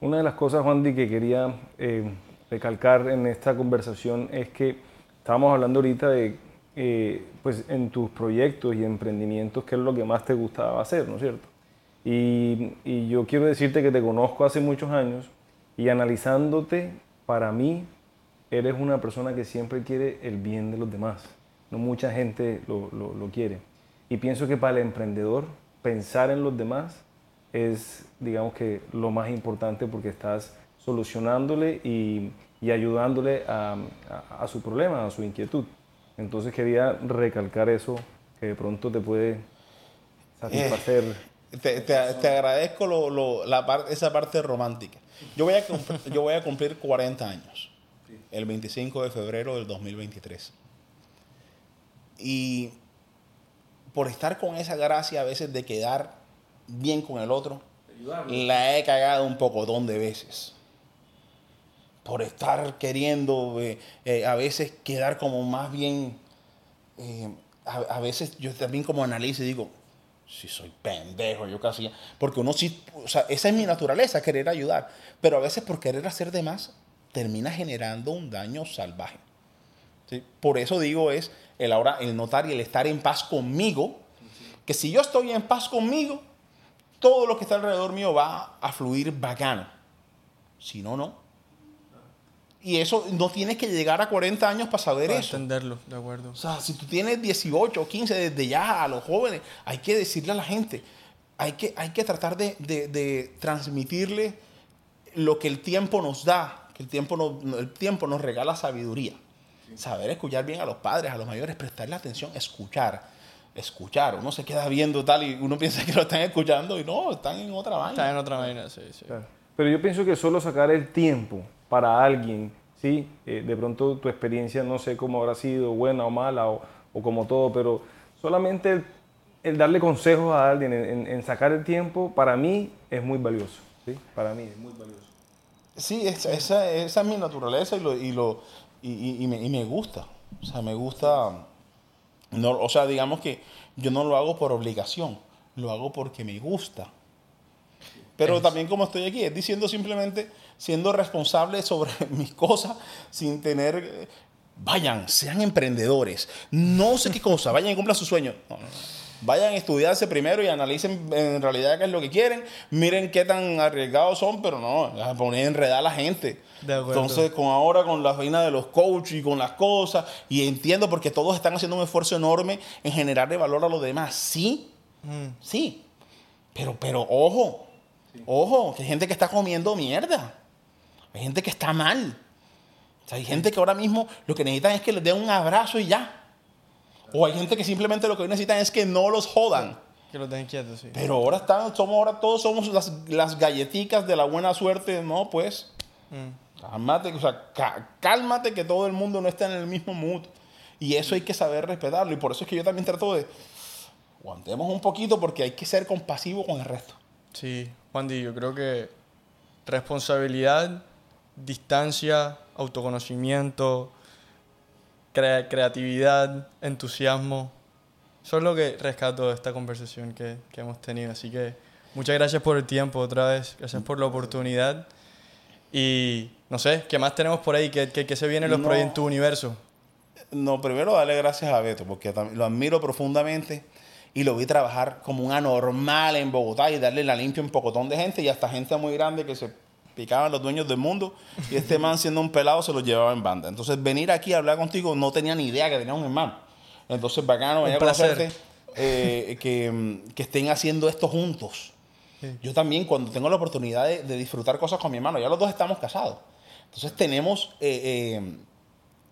Una de las cosas, Juan Di, que quería... Eh, recalcar en esta conversación es que estábamos hablando ahorita de, eh, pues en tus proyectos y emprendimientos, qué es lo que más te gustaba hacer, ¿no es cierto? Y, yo quiero decirte que te conozco hace muchos años y analizándote, para mí, eres una persona que siempre quiere el bien de los demás. No mucha gente lo, lo, lo quiere. Y pienso que para el emprendedor, pensar en los demás es, digamos que, lo más importante porque estás solucionándole y, ayudándole a, su problema, a su inquietud. Entonces quería recalcar eso que de pronto te puede satisfacer. Eh, te, agradezco la esa parte romántica. Yo voy, a yo voy a cumplir 40 años el 25 de febrero del 2023. Y por estar con esa gracia a veces de quedar bien con el otro, la he cagado un poco de veces por estar queriendo eh, eh, a veces quedar como más bien, eh, a, veces yo también como analizo y digo, si soy pendejo, yo casi, porque uno sí, o sea, esa es mi naturaleza, querer ayudar, pero a veces por querer hacer de más, termina generando un daño salvaje. Por eso digo es el ahora, el notar y el estar en paz conmigo, que si yo estoy en paz conmigo, todo lo que está alrededor mío va a fluir bacano. Si no, no. Y eso no tienes que llegar a 40 años para saber para eso. entenderlo, de acuerdo. O sea, si tú tienes 18 o 15 desde ya a los jóvenes, hay que decirle a la gente, hay que, hay que tratar de, de, transmitirle lo que el tiempo nos da, que el tiempo, no, el tiempo nos regala sabiduría. Saber escuchar bien a los padres, a los mayores, prestarle atención, escuchar. Escuchar, uno se queda viendo tal y uno piensa que lo están escuchando y no, están en otra vaina. Están en otra vaina, sí, sí. Pero yo pienso que solo sacar el tiempo para alguien, ¿sí? Eh, de pronto tu experiencia no sé cómo habrá sido, buena o mala, o, como todo, pero solamente el, darle consejos a alguien, en, sacar el tiempo, para mí es muy valioso, ¿sí? Para mí es muy valioso. Sí, esa, esa, es mi naturaleza y, lo, y, lo, y, me, y me gusta. O sea, me gusta, no, o sea, digamos que yo no lo hago por obligación, lo hago porque me gusta. Pero también como estoy aquí, es diciendo simplemente, siendo responsable sobre mis cosas, sin tener... Vayan, sean emprendedores. No sé qué cosa, vayan y cumplan su sueño. Vayan a estudiarse primero y analicen en realidad qué es lo que quieren. Miren qué tan arriesgados son, pero no, a poner enredar a la gente. Entonces, con ahora con la vaina de los coaches y con las cosas, y entiendo porque todos están haciendo un esfuerzo enorme en generarle valor a los demás. Sí, mm. sí. Pero, pero, ojo, Ojo, que hay gente que está comiendo mierda. Hay gente que está mal. hay gente que ahora mismo lo que necesitan es que les den un abrazo y ya. O hay gente que simplemente lo que necesitan es que no los jodan. Que los dejen quietos, sí. Pero ahora están, somos ahora todos somos las, las galletitas de la buena suerte, ¿no? Pues. Mm. Cálmate, o sea, cálmate que todo el mundo no está en el mismo mood. Y eso hay que saber respetarlo. Y por eso es que yo también trato de. Aguantemos un poquito porque hay que ser compasivo con el resto. Sí, Juan Di, yo creo que responsabilidad, distancia, autoconocimiento, creatividad, entusiasmo, Eso es lo que rescato de esta conversación que, que hemos tenido. Así que muchas gracias por el tiempo otra vez, gracias por la oportunidad. Y no sé, ¿qué más tenemos por ahí? ¿Qué, qué, qué se viene en los No. proyectos universo? No, primero darle gracias a Beto, porque lo admiro profundamente y lo vi trabajar como un anormal en Bogotá y darle la limpia a un pocotón de gente y hasta gente muy grande que se picaban los dueños del mundo y este man siendo un pelado se lo llevaba en banda. Entonces venir aquí a hablar contigo no tenía ni idea que tenía un hermano. Entonces bacano venir a conocerte, eh, que, mm, que estén haciendo esto juntos. Yo también cuando tengo la oportunidad de, de disfrutar cosas con mi hermano, ya los dos estamos casados. Entonces tenemos... eh, eh,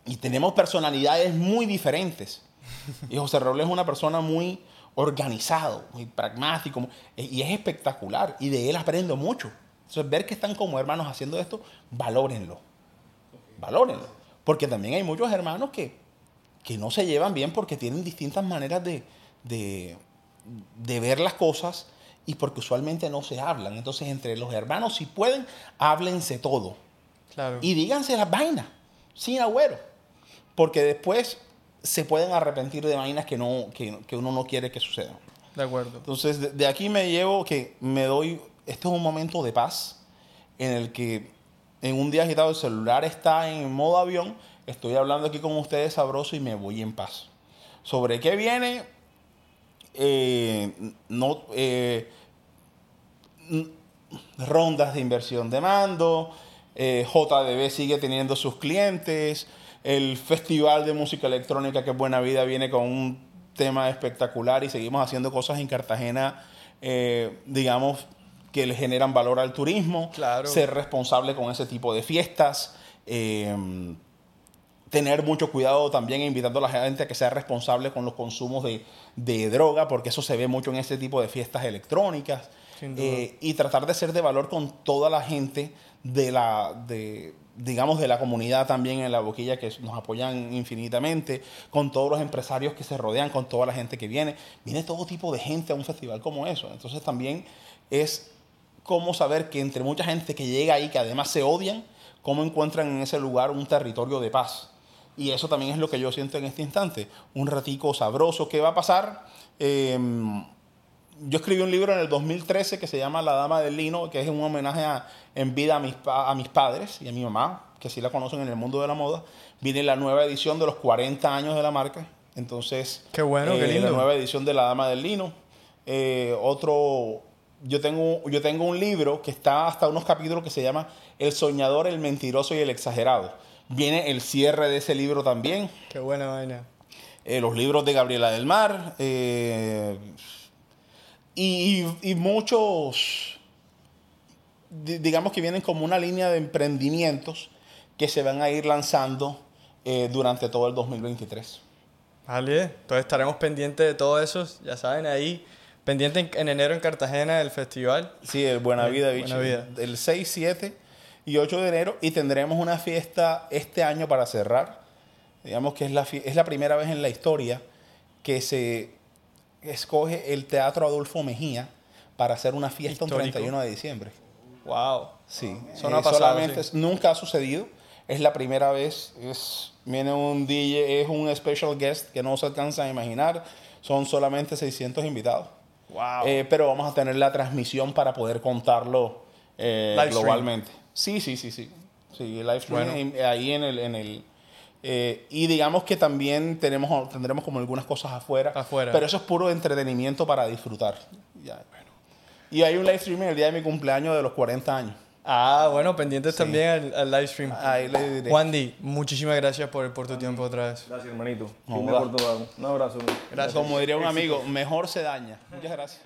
y tenemos personalidades muy diferentes. Y José Robles es una persona muy organizado, muy pragmático, mu- y es espectacular. Y de él aprendo mucho. Entonces, ver que están como hermanos haciendo esto, valórenlo. Valórenlo. Porque también hay muchos hermanos que, que no se llevan bien porque tienen distintas maneras de, de, de ver las cosas y porque usualmente no se hablan. Entonces, entre los hermanos, si pueden, háblense todo. Claro. Y díganse las vainas, sin agüero. Porque después se pueden arrepentir de vainas que, no, que, que uno no quiere que sucedan. de acuerdo. Entonces, de, de aquí me llevo que me doy, este es un momento de paz en el que en un día agitado el celular está en modo avión, estoy hablando aquí con ustedes sabroso y me voy en paz. ¿Sobre qué viene? Eh, eh, rondas de inversión de mando, eh, JDB sigue teniendo sus clientes, el Festival de Música Electrónica que es Buena Vida viene con un tema espectacular y seguimos haciendo cosas en Cartagena, eh, digamos, que le generan valor al turismo, Claro. ser responsable con ese tipo de fiestas. eh, tener mucho cuidado también invitando a la gente a que sea responsable con los consumos de, de droga, porque eso se ve mucho en este tipo de fiestas electrónicas. Eh, y tratar de ser de valor con toda la gente de la, de, digamos, de la comunidad también en la boquilla que nos apoyan infinitamente, con todos los empresarios que se rodean, con toda la gente que viene. Viene todo tipo de gente a un festival como eso. Entonces también es cómo saber que entre mucha gente que llega ahí, que además se odian, cómo encuentran en ese lugar un territorio de paz. Y eso también es lo que yo siento en este instante. Un ratico sabroso. ¿Qué va a pasar? Eh, yo escribí un libro en el 2013 que se llama La Dama del Lino, que es un homenaje a- en vida a mis, pa- a mis padres y a mi mamá, que sí la conocen en el mundo de la moda. Viene la nueva edición de los 40 años de la marca. Entonces, Qué bueno, qué eh, lindo. La nueva edición de La Dama del Lino. Eh, otro, yo tengo, yo tengo un libro que está hasta unos capítulos que se llama El soñador, el mentiroso y el exagerado. Viene el cierre de ese libro también. Qué buena vaina. Eh, los libros de Gabriela del Mar. eh, y, y muchos, di- digamos que vienen como una línea de emprendimientos que se van a ir lanzando eh, durante todo el 2023. Vale, entonces estaremos pendientes de todo eso, ya saben, ahí, pendiente en, en enero en Cartagena del festival. Sí, el Buena Vida Buena Beach. Vida. El 6, 7 y 8 de enero. Y tendremos una fiesta este año para cerrar. Digamos que es la, es la primera vez en la historia que se escoge el Teatro Adolfo Mejía para hacer una fiesta un Histórico. 31 de diciembre. Wow. Sí, Eso no ha eh, pasado, solamente sí. nunca ha sucedido. Es la primera vez. Es, viene un DJ, es un special guest que no se alcanza a imaginar. Son solamente 600 invitados. Wow. Eh, pero vamos a tener la transmisión para poder contarlo eh, globalmente. Sí, sí, sí, sí. Sí, live stream Bueno. en- ahí en el... En el eh, y digamos que también tenemos, tendremos como algunas cosas afuera. Afuera. Pero eso es puro entretenimiento para disfrutar. Ya. Y hay un live stream el día de mi cumpleaños de los 40 años. Ah, bueno, pendientes también al, al live stream. Ahí le diré. Juan Di, muchísimas gracias por, por tu tiempo otra vez. Gracias, hermanito. No. Un abrazo. Como diría un amigo, mejor se daña. Muchas gracias.